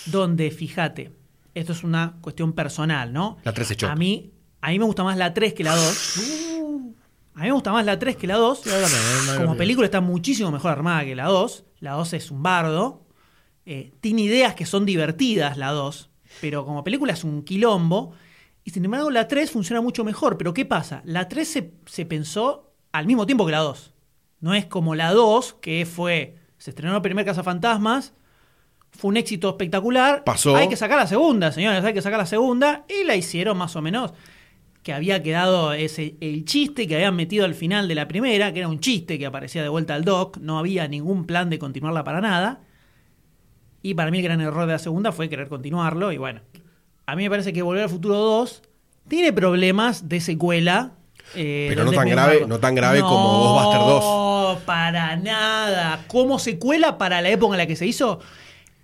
Speaker 2: Donde, fíjate, esto es una cuestión personal, ¿no?
Speaker 7: La 3 echó.
Speaker 2: A mí, a mí me gusta más la 3 que la 2. A mí me gusta más la 3 que la 2. Como película está muchísimo mejor armada que la 2. La 2 es un bardo. Eh, tiene ideas que son divertidas, la 2. Pero como película es un quilombo. Y sin embargo, la 3 funciona mucho mejor. Pero ¿qué pasa? La 3 se, se pensó al mismo tiempo que la 2. No es como la 2, que fue. Se estrenó el primer Cazafantasmas. Fue un éxito espectacular.
Speaker 7: Pasó.
Speaker 2: Hay que sacar la segunda, señores. Hay que sacar la segunda. Y la hicieron más o menos. Que había quedado ese, el chiste que habían metido al final de la primera, que era un chiste que aparecía de vuelta al doc. No había ningún plan de continuarla para nada. Y para mí el gran error de la segunda fue querer continuarlo. Y bueno, a mí me parece que Volver al Futuro 2 tiene problemas de secuela. Eh,
Speaker 7: Pero no tan grave- no tan grave como Ghostbuster 2.
Speaker 2: No, para nada. Como secuela para la época en la que se hizo,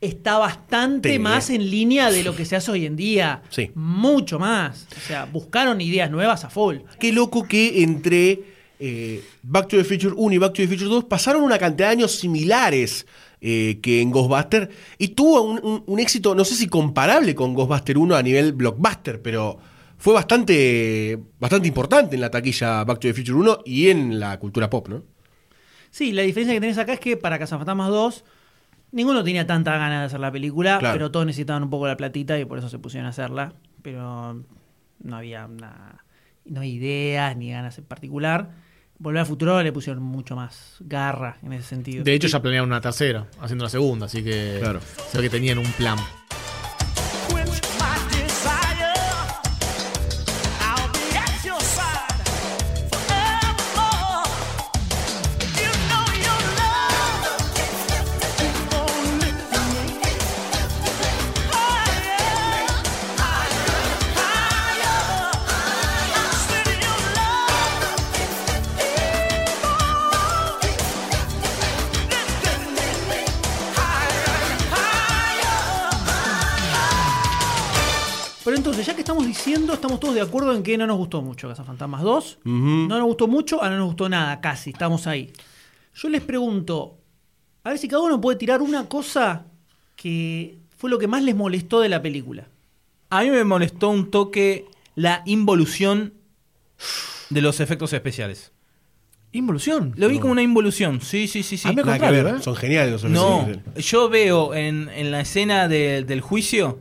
Speaker 2: está bastante
Speaker 7: Te-
Speaker 2: más en línea de lo que se hace hoy en día.
Speaker 7: Sí.
Speaker 2: Mucho más. O sea, buscaron ideas nuevas a full.
Speaker 7: Qué loco que entre eh, Back to the Future 1 y Back to the Future 2 pasaron una cantidad de años similares eh, que en Ghostbuster y tuvo un, un- un éxito, no sé si comparable con Ghostbuster 1 a nivel blockbuster, pero fue bastante, bastante importante en la taquilla Back to the Future 1 y en la cultura pop, ¿no?
Speaker 2: Sí, la diferencia que tenés acá es que para Cazafantasmas 2 ninguno tenía tanta ganas de hacer la película,
Speaker 7: Claro.
Speaker 2: pero todos necesitaban un poco la platita y por eso se pusieron a hacerla. Pero no había una- no hay ideas ni ganas en particular. Volver al futuro le pusieron mucho más garra en ese sentido.
Speaker 3: De hecho, ya planearon una tercera, haciendo la segunda, así que
Speaker 7: Claro.
Speaker 3: se ve que tenían un plan.
Speaker 2: Diciendo, estamos todos de acuerdo en que no nos gustó mucho Cazafantasmas 2.
Speaker 7: Ujú.
Speaker 2: No nos gustó mucho, a no nos gustó nada, casi, estamos ahí. Yo les pregunto, a ver si cada uno puede tirar una cosa que fue lo que más les molestó de la película.
Speaker 4: A mí me molestó un toque la involución de los efectos especiales.
Speaker 3: ¿Involución?
Speaker 4: Lo vi como una involución, sí, sí, sí, sí.
Speaker 3: A mí al
Speaker 7: Nada que ver,
Speaker 3: ¿eh?
Speaker 7: Son geniales los efectos
Speaker 4: No,
Speaker 7: especiales.
Speaker 4: yo veo en, en la escena de- del juicio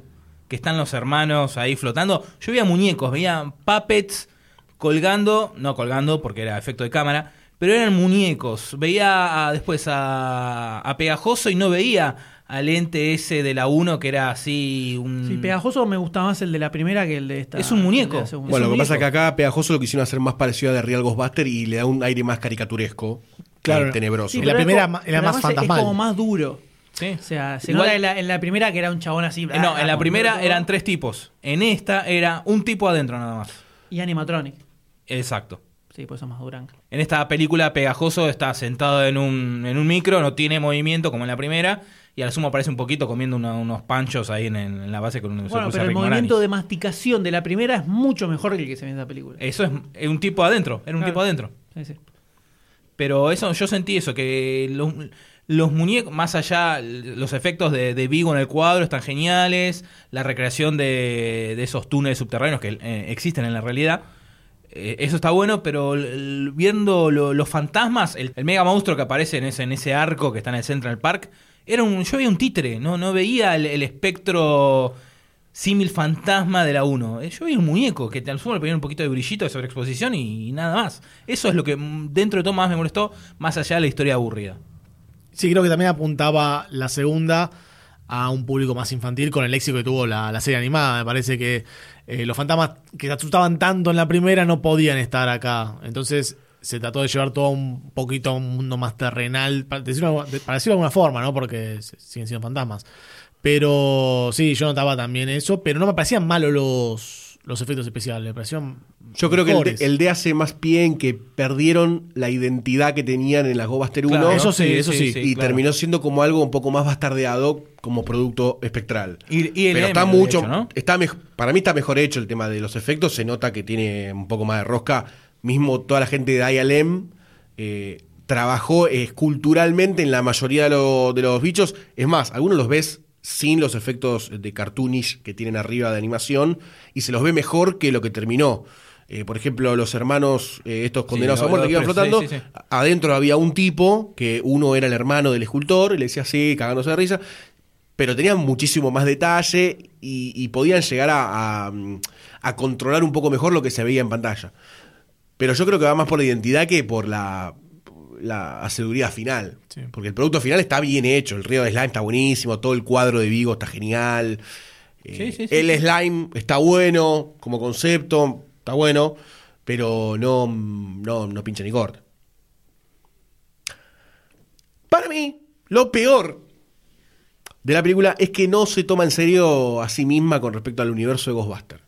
Speaker 4: que están los hermanos ahí flotando. Yo veía muñecos, veía puppets colgando, no colgando porque era efecto de cámara, pero eran muñecos. Veía a- después a, a Pegajoso y no veía al ente ese de la 1 que era así un...
Speaker 2: Sí, pegajoso me gusta más el de la primera que el de esta.
Speaker 4: Es un muñeco.
Speaker 7: Bueno, lo que pasa es que acá Pegajoso lo quisieron hacer más parecido a The Real Ghostbuster y le da un aire más caricaturesco,
Speaker 3: Claro.
Speaker 7: eh, tenebroso.
Speaker 2: Sí,
Speaker 3: la primera era más fantasmal.
Speaker 2: Es como más duro.
Speaker 4: Sí.
Speaker 2: O sea, se
Speaker 4: Igual-
Speaker 2: nota en la, en la primera que era un chabón así.
Speaker 4: Eh, No, en la
Speaker 2: ah,
Speaker 4: primera eran tres tipos. En esta era un tipo adentro nada más.
Speaker 2: Y animatronic.
Speaker 4: Exacto.
Speaker 2: Sí, pues eso es más durán.
Speaker 4: En esta película, Pegajoso está sentado en un, en un micro, no tiene movimiento como en la primera, y al sumo aparece un poquito comiendo una- unos panchos ahí en, en la base con un
Speaker 2: Bueno, pero el movimiento
Speaker 4: Moranis.
Speaker 2: de masticación de la primera es mucho mejor que el que se ve en esta película.
Speaker 4: Eso es, es un tipo adentro, era un
Speaker 2: Claro.
Speaker 4: tipo adentro.
Speaker 2: Sí, sí.
Speaker 4: Pero eso, yo sentí eso, que los, los muñecos, más allá, los efectos de, de Vigo en el cuadro están geniales, la recreación de, de esos túneles subterráneos que eh, existen en la realidad. eh, eso está bueno, pero viendo lo- los fantasmas, el, el mega monstruo que aparece en ese, en ese arco que está en el Central Park, era un, yo veía un títere, no, no veía el, espectro símil fantasma de la 1. Eh, Yo veía un muñeco que al sumo le ponía un poquito de brillito de sobreexposición y, y nada más. Eso es lo que mm, dentro de todo más me molestó, más allá de la historia aburrida.
Speaker 3: Sí, creo que también apuntaba la segunda a un público más infantil con el éxito que tuvo la, la serie animada. Me parece que eh, los fantasmas que se asustaban tanto en la primera no podían estar acá. Entonces se trató de llevar todo un poquito a un mundo más terrenal, para decirlo, de- alguna forma, ¿no? Porque siguen siendo fantasmas. Pero sí, yo notaba también eso, pero no me parecían malos los, los efectos especiales. Me parecieron.
Speaker 7: Yo creo que el
Speaker 3: mejores.
Speaker 7: D, el D hace más pie en que perdieron la identidad que tenían en las Gobaster 1.
Speaker 3: Claro, eso sí, eso sí,
Speaker 7: y
Speaker 4: claro.
Speaker 7: terminó siendo como algo un poco más bastardeado como producto espectral.
Speaker 4: Y, y el
Speaker 7: Pero
Speaker 4: M,
Speaker 7: está
Speaker 4: de
Speaker 7: mucho.
Speaker 4: hecho, ¿no?
Speaker 7: está para mí está mejor hecho el tema de los efectos. Se nota que tiene un poco más de rosca. Mismo toda la gente de ILM eh, trabajó esculturalmente en la mayoría de, lo- de los bichos. Es más, algunos los ves sin los efectos de cartoonish que tienen arriba de animación y se los ve mejor que lo que terminó. Eh, por ejemplo, los hermanos, eh, estos condenados a muerte que iban flotando,
Speaker 4: sí, sí,
Speaker 7: adentro había un tipo que uno era el hermano del escultor y le decía así, cagándose de risa pero tenían muchísimo más detalle y, y podían llegar a, a, mm, a controlar un poco mejor lo que se veía en pantalla. Pero yo creo que va más por la identidad que por la, la seguridad final. Porque el producto final está bien hecho, el río de slime está buenísimo, todo el cuadro de Vigo está genial. eh,
Speaker 4: Sí, sí, sí,
Speaker 7: el slime está bueno como concepto, bueno, pero no, no, no pincha ni corta. Para mí, lo peor de la película es que no se toma en serio a sí misma con respecto al universo de Ghostbusters.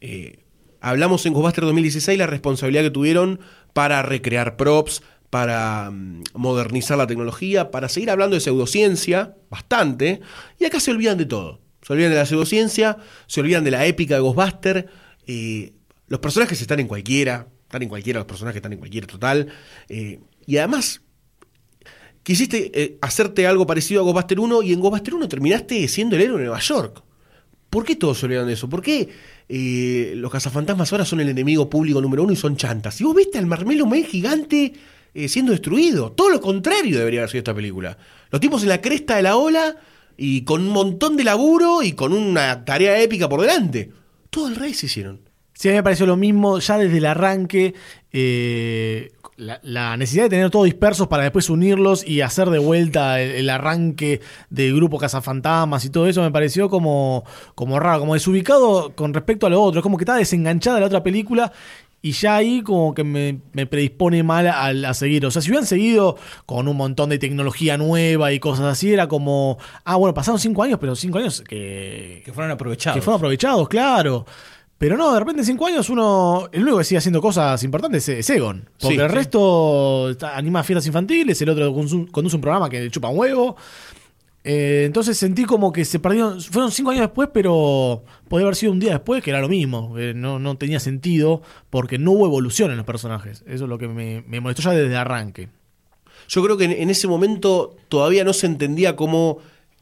Speaker 7: Eh, hablamos en Ghostbusters 2016 la responsabilidad que tuvieron para recrear props, para mm, modernizar la tecnología, para seguir hablando de pseudociencia, bastante, y acá se olvidan de todo. Se olvidan de la pseudociencia, se olvidan de la épica de Ghostbusters, eh, los personajes están en cualquiera, están en cualquiera, los personajes están en cualquiera total, eh, y además quisiste eh, hacerte algo parecido a Ghostbuster 1 y en Ghostbuster 1 terminaste siendo el héroe de Nueva York. ¿Por qué todos se olvidan de eso? ¿Por qué eh, los cazafantasmas ahora son el enemigo público número uno y son chantas? Si vos viste al Marmelo Man gigante siendo destruido, todo lo contrario debería haber sido esta película. Los tipos en la cresta de la ola y con un montón de laburo y con una tarea épica por delante. Todo al revés hicieron.
Speaker 3: Sí, a mí me pareció lo mismo ya desde el arranque. eh, la, la necesidad de tener todos dispersos para después unirlos y hacer de vuelta el, el arranque del grupo Cazafantasmas y todo eso me pareció como, como raro, como desubicado con respecto a lo otro. Es como que está desenganchada la otra película y ya ahí como que me, me predispone mal a, a seguir. O sea, si hubieran seguido con un montón de tecnología nueva y cosas así, era como, ah, bueno, pasaron cinco años, pero cinco años que,
Speaker 4: Que fueron aprovechados.
Speaker 3: que fueron aprovechados, claro. Pero no, de repente en cinco años uno. El único que sigue haciendo cosas importantes es Egon. Porque
Speaker 7: Sí,
Speaker 3: el
Speaker 7: sí.
Speaker 3: resto está- anima fiestas infantiles, el otro conduce un programa que chupa un huevo. Eh, entonces sentí como que se perdieron. Fueron cinco años después, pero podía haber sido un día después, que era lo mismo. Eh, no, no tenía sentido porque no hubo evolución en los personajes. Eso es lo que me, me molestó ya desde el arranque.
Speaker 7: Yo creo que en, en ese momento todavía no se entendía cómo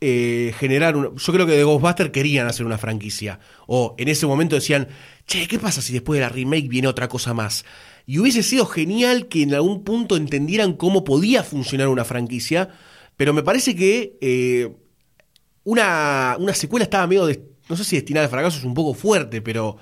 Speaker 7: eh, generar una. Yo creo que de Ghostbusters querían hacer una franquicia. O en ese momento decían, che, ¿qué pasa si después de la remake viene otra cosa más? Y hubiese sido genial que en algún punto entendieran cómo podía funcionar una franquicia. Pero me parece que eh, una, una secuela estaba medio. des- no sé si destinada al fracaso es un poco fuerte, pero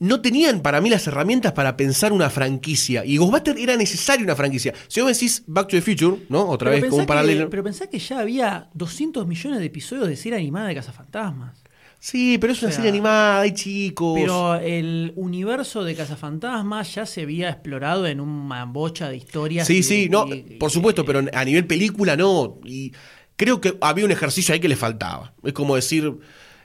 Speaker 7: no tenían para mí las herramientas para pensar una franquicia. Y Ghostbusters era necesaria una franquicia. Si vos decís Back to the Future, ¿no? Otra
Speaker 2: Pero
Speaker 7: vez como un paralelo.
Speaker 2: Que, pero pensá que ya había 200 millones de episodios de serie animada de Cazafantasmas.
Speaker 7: Sí, pero es una
Speaker 2: O sea,
Speaker 7: serie animada, hay chicos.
Speaker 2: Pero el universo de Cazafantasmas ya se había explorado en una bocha de historias.
Speaker 7: Sí,
Speaker 2: y-
Speaker 7: sí, no,
Speaker 2: y-
Speaker 7: por supuesto, pero a nivel película no. Y creo que había un ejercicio ahí que le faltaba. Es como decir,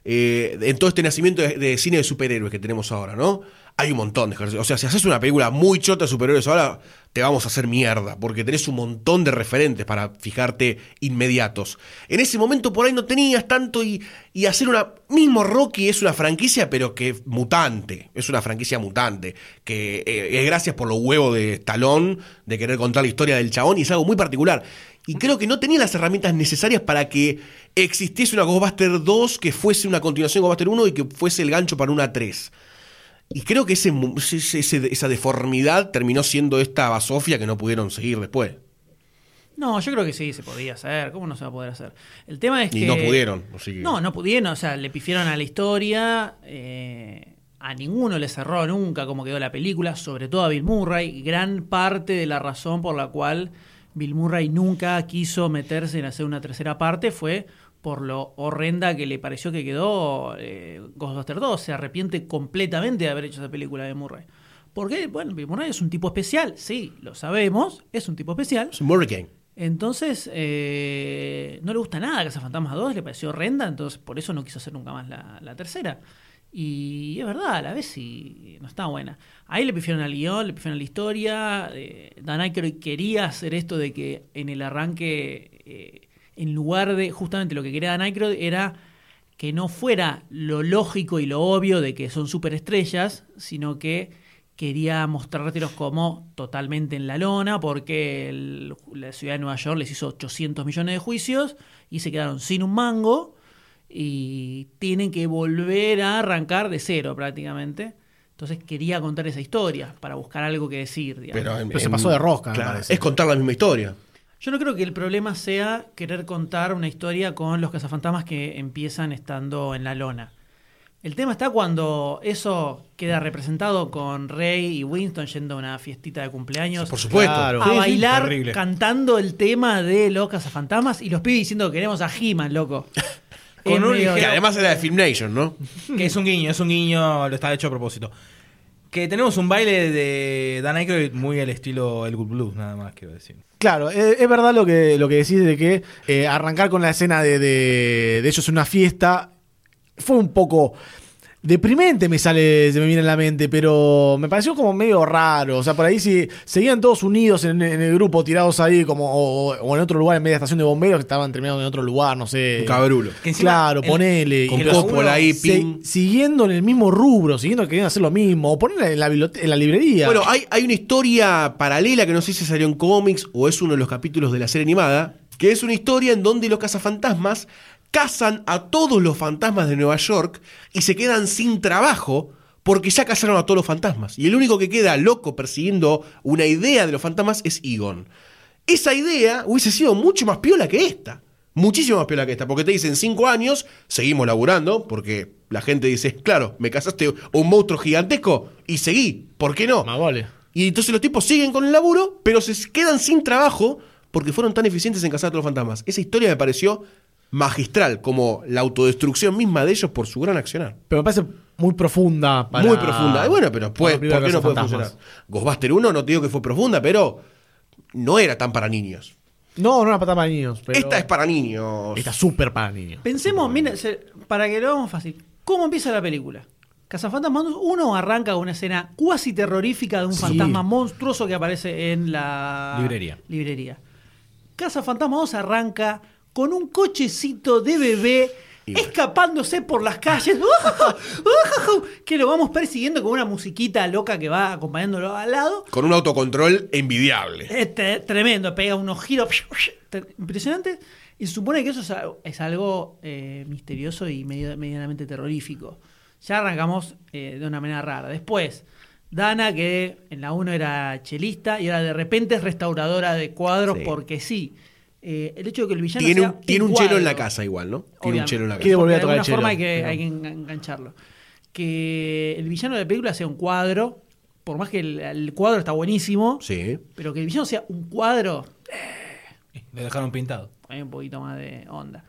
Speaker 7: eh, en todo este nacimiento de, cine de superhéroes que tenemos ahora, ¿no? Hay un montón de ejercicios. O sea, si haces una película muy chota de superhéroes ahora, te vamos a hacer mierda, porque tenés un montón de referentes para fijarte inmediatos. En ese momento por ahí no tenías tanto y, y hacer una... Mismo Rocky es una franquicia, pero que mutante. Es una franquicia mutante. Que eh, es gracias por los huevos de Stallone de querer contar la historia del chabón y es algo muy particular. Y creo que no tenía las herramientas necesarias para que existiese una Ghostbuster 2 que fuese una continuación de Ghostbuster 1 y que fuese el gancho para una 3. Y creo que ese, esa deformidad terminó siendo esta basofia que no pudieron seguir después.
Speaker 2: No, yo creo que sí, se podía hacer. ¿Cómo no se va a poder hacer? El tema es
Speaker 7: Y
Speaker 2: que.
Speaker 7: no pudieron, así que-
Speaker 2: No, no pudieron. O sea, le pifiaron a la historia. eh, a ninguno le cerró nunca cómo quedó la película, sobre todo a Bill Murray. Gran parte de la razón por la cual Bill Murray nunca quiso meterse en hacer una tercera parte fue por lo horrenda que le pareció que quedó eh, Ghostbusters 2. Se arrepiente completamente de haber hecho esa película de Murray. Porque, bueno, Murray es un tipo especial, sí, lo sabemos, es un tipo especial.
Speaker 7: Es un Hurricane.
Speaker 2: Entonces, eh, no le gusta nada Casa Fantasmas 2, le pareció horrenda, entonces por eso no quiso hacer nunca más la, la tercera. Y es verdad, a la vez sí no está buena. Ahí le pifiaron al guion, le pifiaron a la historia. eh, Dan Aykroyd quería hacer esto de que en el arranque, eh, en lugar de justamente lo que quería Dan Aykroyd, era que no fuera lo lógico y lo obvio de que son superestrellas, sino que quería mostrártelos como totalmente en la lona, porque el- la ciudad de Nueva York les hizo 800 millones de juicios y se quedaron sin un mango y tienen que volver a arrancar de cero prácticamente. Entonces quería contar esa historia para buscar algo que decir. digamos.
Speaker 7: Pero, en-
Speaker 3: Pero se
Speaker 7: en-
Speaker 3: pasó de rosca, me
Speaker 7: claro,
Speaker 3: parece.
Speaker 7: Es contar la misma historia.
Speaker 2: Yo no creo que el problema sea querer contar una historia con los cazafantasmas que empiezan estando en la lona. El tema está cuando eso queda representado con Rey y Winston yendo a una fiestita de cumpleaños.
Speaker 7: Por supuesto.
Speaker 3: Claro.
Speaker 2: A
Speaker 4: Sí,
Speaker 2: bailar cantando el tema de los cazafantasmas y los pibes diciendo que queremos a He-Man, loco. <laughs>
Speaker 4: Con
Speaker 2: Es
Speaker 4: un
Speaker 7: Que además era de Film Nation, ¿no? <laughs>
Speaker 4: Que es un guiño, es un guiño, lo está hecho a propósito. Que tenemos un baile de Dan Aykroyd muy al estilo El Good Blues, nada más quiero decir.
Speaker 3: Claro, eh, es verdad lo que, lo que decís de que eh, arrancar con la escena de, de, de ellos en una fiesta fue un poco deprimente, me sale, se me viene a la mente, pero me pareció como medio raro. O sea, por ahí si seguían todos unidos en, en el grupo, tirados ahí, como o, o en otro lugar, en media estación de bomberos, que estaban terminados en otro lugar, no sé.
Speaker 7: Un cabrulo.
Speaker 4: Que encima,
Speaker 3: Claro,
Speaker 4: en-
Speaker 3: ponele.
Speaker 7: Con Coppola ahí,
Speaker 3: se- siguiendo en el mismo rubro, siguiendo que querían hacer lo mismo, o ponerla en la, en la librería.
Speaker 7: Bueno, hay, hay una historia paralela que no sé si salió en cómics o es uno de los capítulos de la serie animada, que es una historia en donde los cazafantasmas cazan a todos los fantasmas de Nueva York y se quedan sin trabajo porque ya cazaron a todos los fantasmas. Y el único que queda loco persiguiendo una idea de los fantasmas es Egon. Esa idea hubiese sido mucho más piola que esta. Muchísimo más piola que esta. Porque te dicen cinco años, seguimos laburando, porque la gente dice, claro, me cazaste un monstruo gigantesco y seguí. ¿Por qué no?
Speaker 3: Más vale.
Speaker 7: Y entonces los tipos siguen con el laburo, pero se quedan sin trabajo porque fueron tan eficientes en cazar a todos los fantasmas. Esa historia me pareció magistral, como la autodestrucción misma de ellos por su gran accionar.
Speaker 3: Pero me parece muy profunda. Para,
Speaker 7: Muy profunda. Y bueno, pero puede- ¿por qué no puede
Speaker 3: Cazafantasmas.
Speaker 7: funcionar? Ghostbuster 1 no te digo que fue profunda, pero no era tan para niños.
Speaker 3: No, no era para para niños. Pero
Speaker 7: Esta es para niños.
Speaker 3: Esta es súper para niños.
Speaker 2: Pensemos, mira, se- para que lo hagamos fácil, ¿cómo empieza la película? Cazafantasmas 1 arranca con una escena cuasi terrorífica de un
Speaker 3: Sí.
Speaker 2: fantasma monstruoso que aparece en la
Speaker 4: Librería.
Speaker 2: librería. Cazafantasmas 2 arranca con un cochecito de bebé escapándose por las calles, <laughs> que lo vamos persiguiendo con una musiquita loca que va acompañándolo al lado.
Speaker 7: Con un autocontrol envidiable.
Speaker 2: Es te- tremendo, pega unos giros te- impresionantes. Y se supone que eso es algo, es algo, eh, misterioso y medio- medianamente terrorífico. Ya arrancamos eh, de una manera rara. Después, Dana, que en la 1 era chelista y ahora de repente es restauradora de cuadros
Speaker 7: Sí.
Speaker 2: porque sí. Eh, el hecho de que el villano
Speaker 7: Tiene
Speaker 2: sea
Speaker 7: un, tiene un chelo en la casa igual, ¿no? Tiene un chelo en la casa.
Speaker 3: Quiere volver a
Speaker 2: de
Speaker 3: tocar el
Speaker 2: alguna
Speaker 3: chelo,
Speaker 2: forma hay que, hay que engan- engancharlo. Que el villano de la película sea un cuadro, por más que el, el cuadro está buenísimo,
Speaker 7: Sí.
Speaker 2: pero que el villano sea un cuadro,
Speaker 4: Le dejaron pintado.
Speaker 2: hay un poquito más de onda.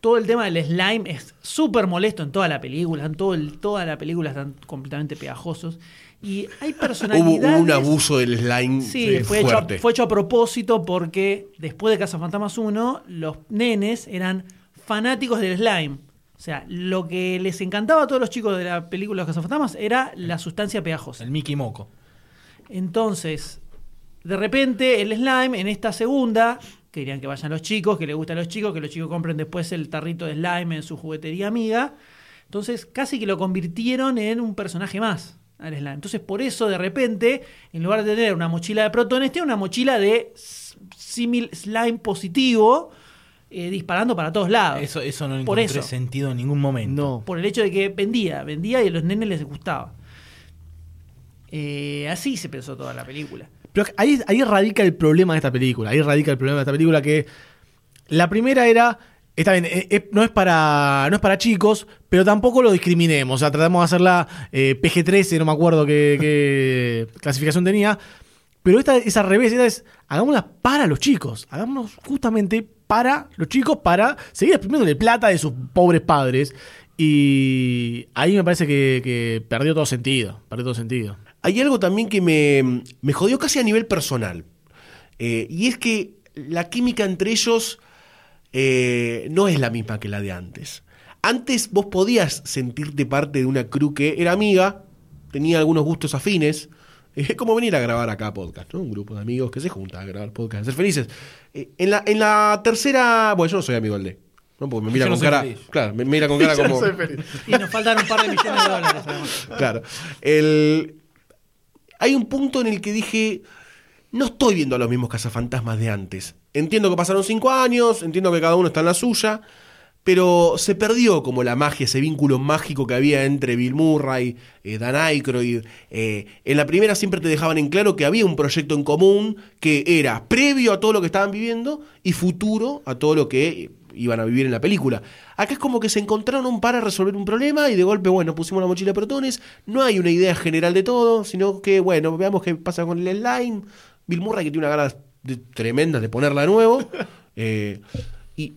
Speaker 2: Todo el tema del slime es súper molesto en toda la película. En todo el- toda la película están completamente pegajosos. Y hay personalidades.
Speaker 7: hubo un abuso del slime
Speaker 2: Sí,
Speaker 7: eh,
Speaker 2: fue hecho, a,
Speaker 7: fuerte.
Speaker 2: fue hecho a propósito porque después de Cazafantasmas 1, los nenes eran fanáticos del slime. O sea, lo que les encantaba a todos los chicos de la película Los Cazafantasmas era la sustancia pegajosa.
Speaker 4: El Mickey Moco.
Speaker 2: Entonces, de repente, el slime en esta segunda, querían que vayan los chicos, que les gusta a los chicos, que los chicos compren después el tarrito de slime en su juguetería amiga. Entonces, casi que lo convirtieron en un personaje más al. Entonces, por eso, de repente, en lugar de tener una mochila de protones, tiene una mochila de s- símil slime positivo. eh, disparando para todos lados.
Speaker 4: Eso, eso no
Speaker 2: Por
Speaker 4: encontré
Speaker 2: eso.
Speaker 4: sentido en ningún momento.
Speaker 3: No.
Speaker 2: Por el hecho de que vendía, vendía y a los nenes les gustaba. Eh, así se pensó toda la película.
Speaker 3: Pero ahí, ahí radica el problema de esta película. Ahí radica el problema de esta película que la primera era. Está bien, eh, eh, no, es para, no es para chicos, pero tampoco lo discriminemos. O sea, tratamos de hacerla eh, PG-13, no me acuerdo qué, <laughs> clasificación tenía. Pero esta es al revés, esta es, hagámosla para los chicos. Hagámonos justamente para los chicos, para seguir exprimiéndole plata de sus pobres padres. Y ahí me parece que, perdió todo sentido. Perdió todo sentido.
Speaker 7: Hay algo también que me, me jodió casi a nivel personal. Y es que la química entre ellos eh, no es la misma que la de antes. Antes vos podías sentirte parte de una crew que era amiga, tenía algunos gustos afines. <laughs> Es como venir a grabar acá podcast, ¿no? Un grupo de amigos que se juntan a grabar podcast, a ser felices. Eh, en, la, en la tercera. Bueno, yo no soy amigo del D. ¿no? Porque me mira
Speaker 4: Yo
Speaker 7: con cara.
Speaker 4: feliz.
Speaker 7: Claro, me mira con cara <laughs>
Speaker 3: Yo no
Speaker 7: como.
Speaker 3: soy feliz. <laughs>
Speaker 2: Y nos faltan un par de millones de dólares. además.
Speaker 7: Claro. El... Hay un punto en el que dije, no estoy viendo a los mismos cazafantasmas de antes. Entiendo que pasaron cinco años, entiendo que cada uno está en la suya, pero se perdió como la magia, ese vínculo mágico que había entre Bill Murray, eh, Dan Aykroyd. Eh, en la primera siempre te dejaban en claro que había un proyecto en común que era previo a todo lo que estaban viviendo y futuro a todo lo que iban a vivir en la película. Acá es como que se encontraron para resolver un problema y de golpe, bueno, pusimos la mochila de protones. No hay una idea general de todo, sino que, bueno, veamos qué pasa con el slime. Bill Murray que tiene una ganas de- tremendas de ponerla de nuevo. <laughs> Eh, y,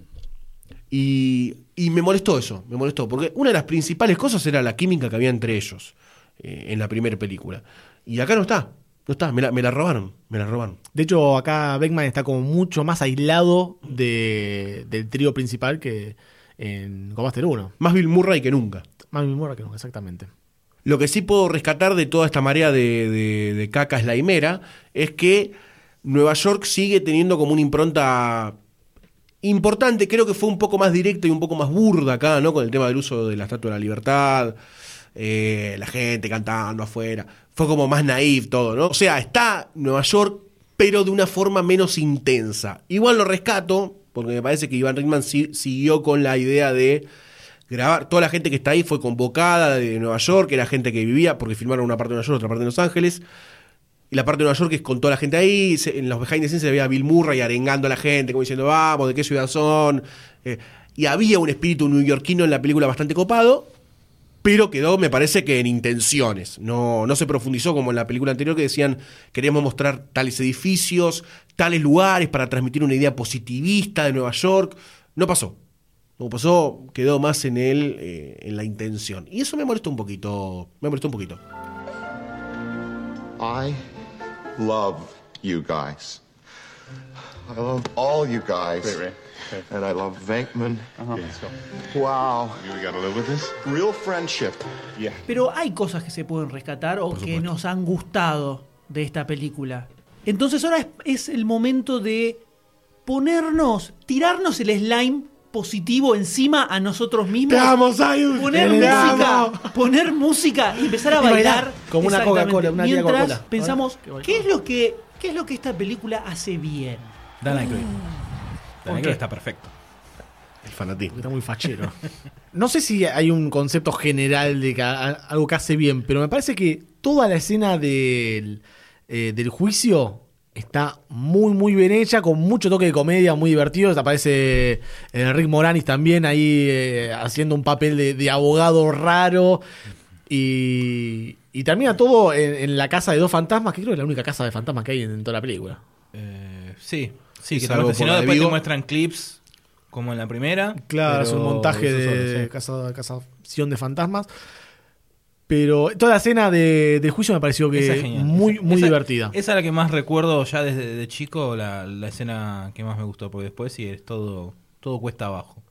Speaker 7: y, y me molestó eso, me molestó, porque una de las principales cosas era la química que había entre ellos eh, en la primera película. Y acá no está, no está, me la, me la robaron, me la robaron.
Speaker 3: De hecho, acá Beckman está como mucho más aislado de, del trío principal que en Comaster 1.
Speaker 7: Más Bill Murray que nunca.
Speaker 3: Más Bill Murray que nunca, exactamente.
Speaker 7: Lo que sí puedo rescatar de toda esta marea de, de, de caca es que Nueva York sigue teniendo como una impronta importante. Creo que fue un poco más directa y un poco más burda acá, ¿no? Con el tema del uso de la Estatua de la Libertad, eh, la gente cantando afuera. Fue como más naif todo, ¿no? O sea, está Nueva York, pero de una forma menos intensa. Igual lo rescato, porque me parece que Iván Rickman si- siguió con la idea de grabar. Toda la gente que está ahí fue convocada de Nueva York, era gente que vivía, porque filmaron una parte de Nueva York, otra parte de Los Ángeles. Y la parte de Nueva York es con toda la gente ahí. en los behind the scenes se veía a Bill Murray arengando a la gente, como diciendo, vamos, ¿de qué ciudad son? Eh, y había un espíritu neoyorquino en la película bastante copado, pero quedó, me parece que en intenciones. No, no se profundizó como en la película anterior que decían, queremos mostrar tales edificios, tales lugares para transmitir una idea positivista de Nueva York. No pasó. No pasó, quedó más en él, eh, en la intención. Y eso me molestó un poquito. Me molestó un poquito.
Speaker 12: I love you guys. I love all you guys.
Speaker 5: Great, Ray. Okay.
Speaker 12: And I love Venkman.
Speaker 5: Uh-huh.
Speaker 12: Yeah. Wow.
Speaker 5: You gotta live with this?
Speaker 12: Real friendship.
Speaker 5: Yeah.
Speaker 2: Pero hay cosas que se pueden rescatar o que nos han gustado de esta película. Entonces ahora es, es el momento de ponernos, tirarnos el slime positivo encima a nosotros mismos.
Speaker 3: ¡Te amo, Sayus!
Speaker 2: Poner
Speaker 3: ¡Te
Speaker 2: música,
Speaker 3: amo!
Speaker 2: poner música y empezar a
Speaker 3: Y bailar,
Speaker 2: bailar.
Speaker 3: como una. Coca-Cola, una
Speaker 2: Mientras
Speaker 3: Coca-Cola.
Speaker 2: pensamos,
Speaker 3: Ahora, qué
Speaker 2: ¿qué es lo que qué es lo que esta película hace bien?
Speaker 4: Dan Aykroyd. Dan
Speaker 2: ¿Por
Speaker 4: Aykroyd está perfecto.
Speaker 7: El fanatismo.
Speaker 3: Está muy fachero. <laughs> No sé si hay un concepto general de que a- algo que hace bien, pero me parece que toda la escena del, eh, del juicio está muy, muy bien hecha, con mucho toque de comedia, muy divertido. Aparece eh, Rick Moranis también ahí eh, haciendo un papel de, de abogado raro. Y, y termina todo en, en la casa de dos fantasmas, que creo que es la única casa de fantasmas que hay en, en toda la película.
Speaker 4: Eh, sí, sí, que te- si no después te muestran clips como en la primera.
Speaker 3: Claro, es un montaje de
Speaker 4: sí.
Speaker 3: casa, casación de fantasmas. Pero toda la escena de, del juicio me pareció que
Speaker 4: Esa es
Speaker 3: muy,
Speaker 4: Esa-
Speaker 3: muy
Speaker 4: esa-
Speaker 3: divertida.
Speaker 4: Esa es la que más recuerdo ya desde de chico, la, la escena que más me gustó, porque después sí es todo, todo cuesta abajo.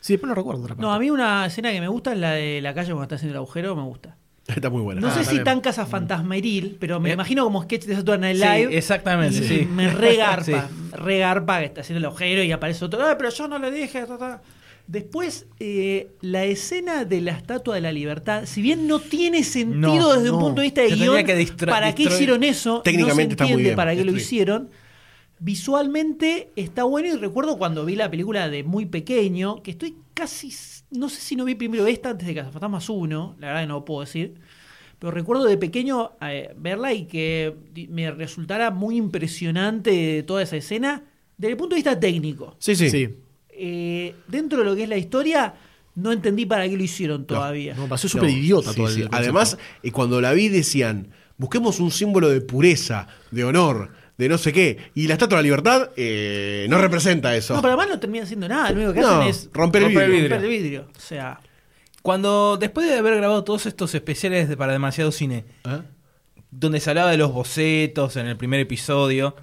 Speaker 3: Sí, después no recuerdo otra parte.
Speaker 2: No, a mí una escena que me gusta es la de la calle cuando está haciendo el agujero, me gusta. <laughs>
Speaker 7: Está muy buena.
Speaker 2: No
Speaker 3: Ah,
Speaker 2: sé si
Speaker 3: bien.
Speaker 2: tan cazafantasmeril, pero me
Speaker 4: Eh,
Speaker 2: imagino como sketch de Saturday Night
Speaker 4: sí,
Speaker 2: Live.
Speaker 4: exactamente,
Speaker 2: y
Speaker 4: sí.
Speaker 2: Me regarpa, <laughs>
Speaker 4: Sí.
Speaker 2: regarpa que está haciendo el agujero y aparece otro. "Ah, pero yo no le dije. ta, ta". Después, eh, la escena de la Estatua de la Libertad, si bien no tiene sentido
Speaker 4: No,
Speaker 2: desde un punto de vista de
Speaker 4: Se
Speaker 2: guion,
Speaker 4: que
Speaker 2: ¿para qué hicieron eso?
Speaker 7: Técnicamente
Speaker 2: no se
Speaker 7: está muy
Speaker 2: entiende
Speaker 7: bien,
Speaker 2: para qué lo hicieron. Visualmente está bueno y recuerdo cuando vi la película de muy pequeño, que estoy casi, no sé si no vi primero esta antes de Cazafantasmas 1, la verdad que no lo puedo decir, pero recuerdo de pequeño eh, verla y que me resultara muy impresionante toda esa escena desde el punto de vista técnico.
Speaker 7: Sí, sí.
Speaker 3: Sí.
Speaker 2: Eh, dentro de lo que es la historia, no entendí para qué lo hicieron todavía.
Speaker 3: No, pasó
Speaker 7: No,
Speaker 3: súper idiota
Speaker 7: sí,
Speaker 3: todo el
Speaker 7: sí. Además, eh, cuando la vi decían, busquemos un símbolo de pureza, de honor, de no sé qué. Y la Estatua de la Libertad eh, no representa eso.
Speaker 2: No, pero además no termina haciendo nada, lo único que
Speaker 7: No,
Speaker 2: hacen es
Speaker 7: romper el
Speaker 4: romper el
Speaker 7: vidrio.
Speaker 4: vidrio.
Speaker 2: romper el vidrio. O sea,
Speaker 4: Cuando, después de haber grabado todos estos especiales de- para demasiado cine,
Speaker 7: ¿Eh?
Speaker 4: donde se hablaba de los bocetos en el primer episodio,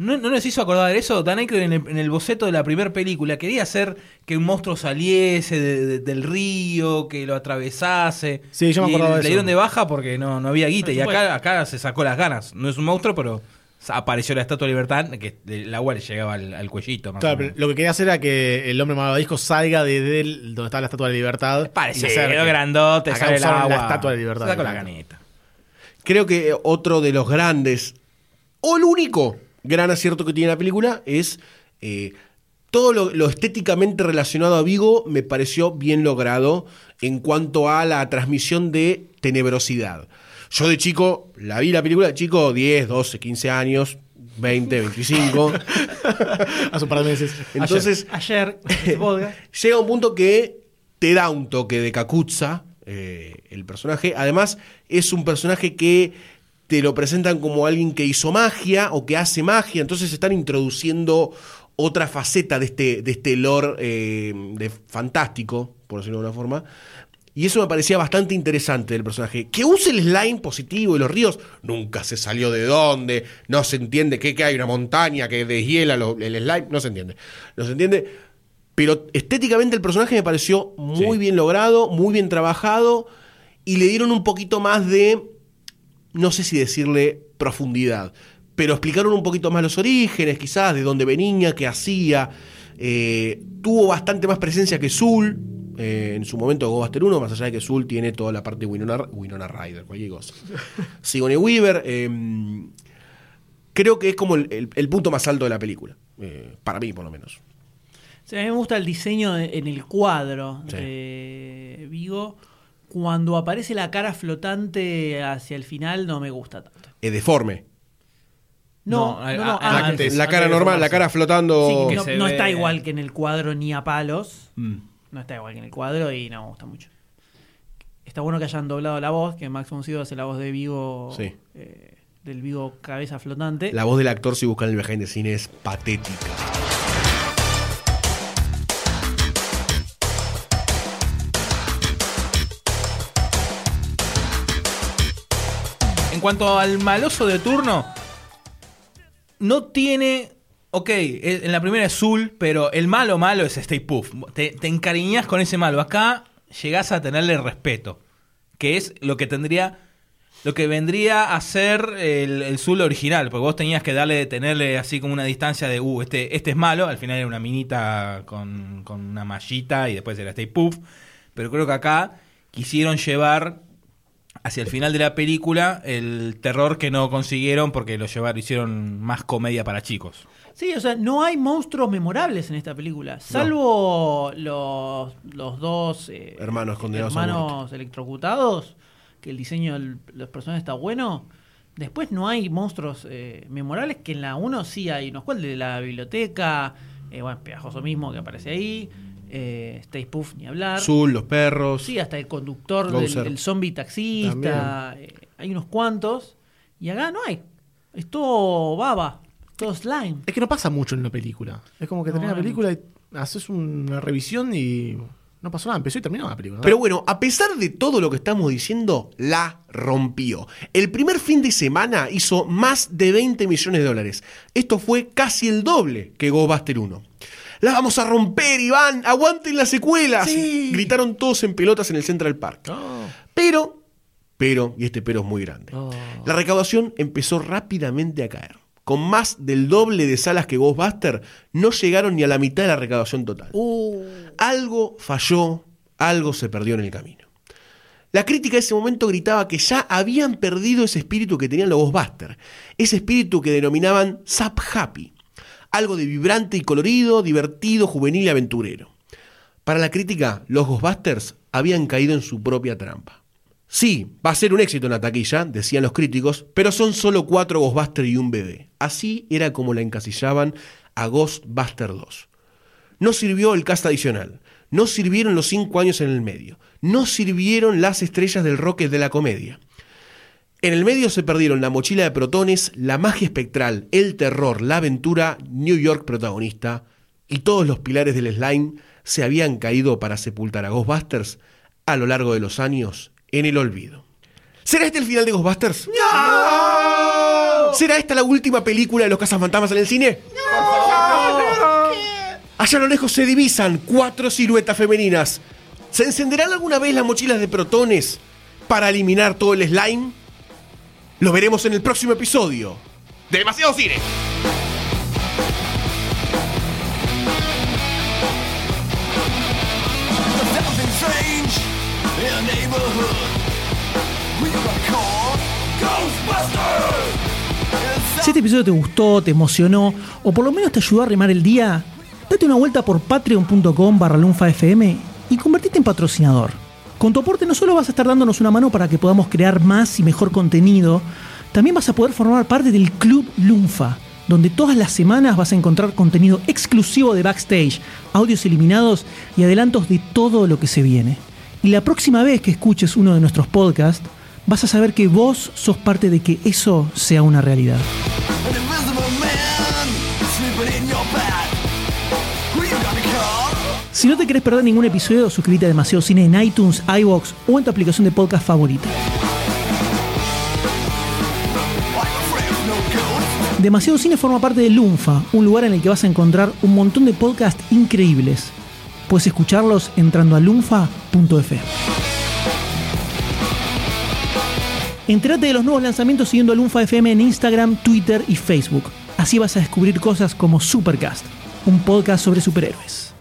Speaker 4: ¿No, no nos hizo acordar eso? Dan Aykroyd en el, en el boceto de la primera película quería hacer que un monstruo saliese de- de- del río, que lo atravesase.
Speaker 3: Sí, yo me
Speaker 4: Y
Speaker 3: acordaba de
Speaker 4: Le
Speaker 3: eso.
Speaker 4: dieron de baja porque no, no había guita. Y acá, acá se sacó las ganas. No es un monstruo, pero apareció la Estatua de Libertad, que el agua le llegaba al, al cuellito. más
Speaker 3: Claro, lo que quería hacer era que el hombre malvadisco salga desde el- donde está la estatua de libertad.
Speaker 4: Parece,
Speaker 3: y
Speaker 4: grandote,
Speaker 3: Acá
Speaker 4: sale el agua.
Speaker 3: la estatua de libertad.
Speaker 4: Se sacó la caneta.
Speaker 7: Creo que otro de los grandes, o el único gran acierto que tiene la película es eh, todo lo, lo estéticamente relacionado a Vigo me pareció bien logrado en cuanto a la transmisión de tenebrosidad. Yo de chico, la vi la película de chico, 10, 12, 15 años, 20, 25. <laughs>
Speaker 3: Hace un par de meses.
Speaker 7: Entonces,
Speaker 2: Ayer, ayer vodka. <laughs>
Speaker 7: llega un punto que te da un toque de Kakutsa, eh, el personaje. Además, es un personaje que te lo presentan como alguien que hizo magia o que hace magia. Entonces están introduciendo otra faceta de este, de este lore eh, de fantástico, por decirlo de alguna forma. Y eso me parecía bastante interesante del personaje. Que use el slime positivo y los ríos, nunca se salió de dónde, no se entiende que, que hay una montaña que deshiela lo- el slime, no se entiende. No se entiende. Pero estéticamente el personaje me pareció muy bien logrado, muy bien trabajado y le dieron un poquito más de, no sé si decirle profundidad, pero explicaron un poquito más los orígenes, quizás, de dónde venía, qué hacía. Eh, tuvo bastante más presencia que Zul eh, en su momento de Ghostbuster 1, más allá de que Zul tiene toda la parte de Winona, Winona Ryder, cualquier cosa. <laughs> Sigourney Weaver, eh, creo que es como el, el- el punto más alto de la película, eh, para mí por lo menos.
Speaker 2: Sí, a mí me gusta el diseño de- en el cuadro
Speaker 7: Sí.
Speaker 2: de Vigo. Cuando aparece la cara flotante hacia el final, no me gusta tanto.
Speaker 7: Es deforme.
Speaker 2: No,
Speaker 4: No,
Speaker 2: no, no,
Speaker 4: a- a-
Speaker 2: antes.
Speaker 7: la cara normal, la cara flotando.
Speaker 2: Sí,
Speaker 4: que
Speaker 2: no, no
Speaker 4: ve-
Speaker 2: está igual que en el cuadro ni a palos.
Speaker 4: Mm.
Speaker 2: No está igual que en el cuadro y no me gusta mucho. Está bueno que hayan doblado la voz, que Max von Sydow hace la voz de Vigo,
Speaker 7: Sí.
Speaker 2: eh, del Vigo cabeza flotante.
Speaker 7: La voz del actor, si buscan el behind the scene, es patética.
Speaker 4: En cuanto al maloso de turno, no tiene. Ok, es- en la primera es Zul, pero el malo malo es Stay Puff. Te, te encariñas con ese malo. Acá llegás a tenerle respeto. Que es lo que tendría. Lo que vendría a ser el, el Zul original. Porque vos tenías que darle, tenerle así como una distancia de, uh, este, este es malo. Al final era una minita con, con una mallita y después era Stay Puff. Pero creo que acá quisieron llevar hacia el final de la película el terror que no consiguieron porque lo llevaron, hicieron más comedia para chicos.
Speaker 2: Sí, o sea, no hay monstruos memorables en esta película, salvo los, los dos eh,
Speaker 7: Hermanos condenados
Speaker 2: hermanos electrocutados, que el diseño de los personajes está bueno. Después no hay monstruos eh, memorables, que en la 1 sí hay unos cuales de la biblioteca, eh, bueno, Pegajoso mismo que aparece ahí, eh, Stay Puff ni hablar.
Speaker 7: Zul, los perros.
Speaker 2: Sí, hasta el conductor del
Speaker 7: Gouser.
Speaker 2: el zombie taxista. eh, hay unos cuantos. Y acá no hay. Es todo baba. Todo slime.
Speaker 3: Es que no pasa mucho en la película. Es como que
Speaker 2: No,
Speaker 3: tenés la película y haces una revisión y no pasó nada. Empezó y terminó la película.
Speaker 7: Pero bueno, a pesar de todo lo que estamos diciendo, la rompió. El primer fin de semana hizo más de 20 millones de dólares. Esto fue casi el doble que Ghostbuster 1. ¡La vamos a romper, Iván! ¡Aguanten las secuelas! Gritaron todos en pelotas en el Central Park. Pero, pero, y este pero es muy grande, la recaudación empezó rápidamente a caer. Con más del doble de salas que Ghostbuster, no llegaron ni a la mitad de la recaudación total. Algo falló, algo se perdió en el camino. La crítica de ese momento gritaba que ya habían perdido ese espíritu que tenían los Ghostbusters, ese espíritu que denominaban Zap Happy, algo de vibrante y colorido, divertido, juvenil y aventurero. Para la crítica, los Ghostbusters habían caído en su propia trampa. Sí, va a ser un éxito en la taquilla, decían los críticos, pero son solo cuatro Ghostbusters y un bebé. Así era como la encasillaban a Ghostbuster 2. No sirvió el cast adicional, no sirvieron los cinco años en el medio, no sirvieron las estrellas del rock de la comedia. En el medio se perdieron la mochila de protones, la magia espectral, el terror, la aventura, New York protagonista, y todos los pilares del slime se habían caído para sepultar a Ghostbusters a lo largo de los años en el olvido. ¿Será este el final de Ghostbusters? ¡No! ¿Será esta la última película de los cazafantasmas en el cine? Allá a lo lejos se divisan cuatro siluetas femeninas. ¿Se encenderán alguna vez las mochilas de protones para eliminar todo el slime? Lo veremos en el próximo episodio. de Demasiado Cine.
Speaker 2: Si este episodio te gustó, te emocionó o por lo menos te ayudó a remar el día, date una vuelta por patreon.com barra lunfafm y convertite en patrocinador. Con tu aporte no solo vas a estar dándonos una mano para que podamos crear más y mejor contenido, también vas a poder formar parte del Club Lunfa, donde todas las semanas vas a encontrar contenido exclusivo de backstage, audios eliminados y adelantos de todo lo que se viene. Y la próxima vez que escuches uno de nuestros podcasts, vas a saber que vos sos parte de que eso sea una realidad. Si no te querés perder ningún episodio, suscríbete a Demasiado Cine en iTunes, iVoox o en tu aplicación de podcast favorita. Demasiado Cine forma parte de Lunfa, un lugar en el que vas a encontrar un montón de podcasts increíbles. Puedes escucharlos entrando a lunfa.fm. Entérate de los nuevos lanzamientos siguiendo a Lunfa FM en Instagram, Twitter y Facebook. Así vas a descubrir cosas como Supercast, un podcast sobre superhéroes.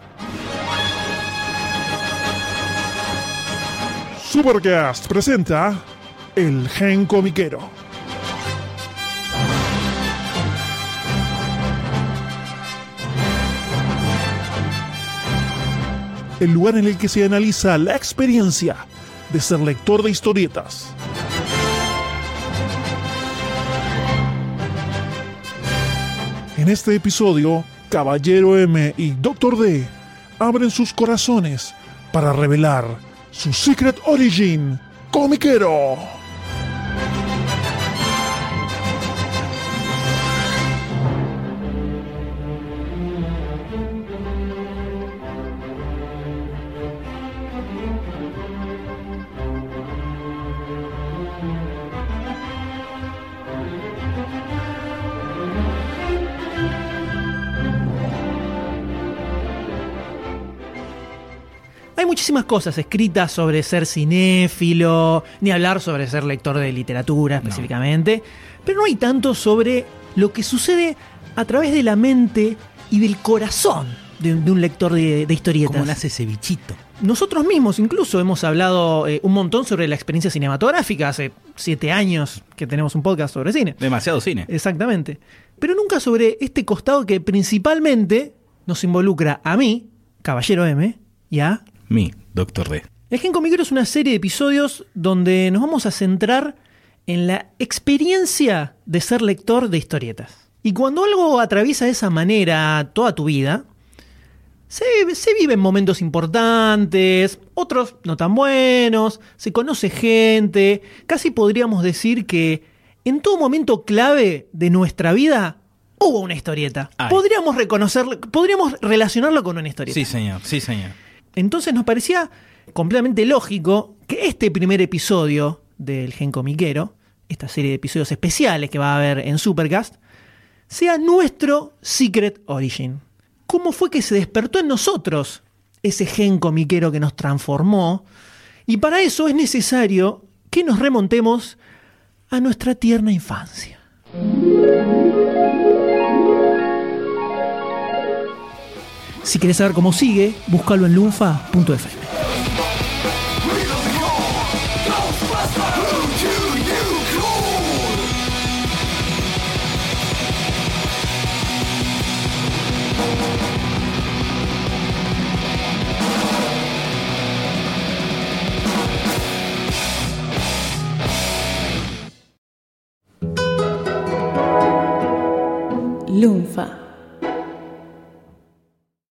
Speaker 13: Supercast presenta El Gen Comiquero. El lugar en el que se analiza la experiencia de ser lector de historietas. En este episodio, Caballero M y Doctor D abren sus corazones para revelar su Secret Origin comiquero.
Speaker 2: Muchísimas cosas escritas sobre ser cinéfilo, ni hablar sobre ser lector de literatura específicamente, pero no hay tanto sobre lo que sucede a través de la mente y del corazón de, de un lector de, de historietas.
Speaker 4: ¿Cómo nace ese bichito?
Speaker 2: Nosotros mismos incluso hemos hablado eh, un montón sobre la experiencia cinematográfica. Hace siete años que tenemos un podcast sobre cine.
Speaker 4: Demasiado cine.
Speaker 2: Exactamente. Pero nunca sobre este costado que principalmente nos involucra a mí, Caballero M, y a...
Speaker 4: Mi, Doctor D.
Speaker 2: El Gen es una serie de episodios donde nos vamos a centrar en la experiencia de ser lector de historietas. Y cuando algo atraviesa de esa manera toda tu vida, se, se viven momentos importantes, otros no tan buenos, se conoce gente, casi podríamos decir que en todo momento clave de nuestra vida hubo una historieta.
Speaker 4: Ay.
Speaker 2: Podríamos reconocerlo, podríamos relacionarlo con una historieta.
Speaker 4: Sí, señor, sí, señor.
Speaker 2: Entonces nos parecía completamente lógico que este primer episodio del Gen Comiquero, esta serie de episodios especiales que va a haber en Supercast, sea nuestro Secret Origin. ¿Cómo fue que se despertó en nosotros ese gen comiquero que nos transformó? Y para eso es necesario que nos remontemos a nuestra tierna infancia. Si quieres saber cómo sigue, búscalo en lunfa.fm.
Speaker 14: Lunfa.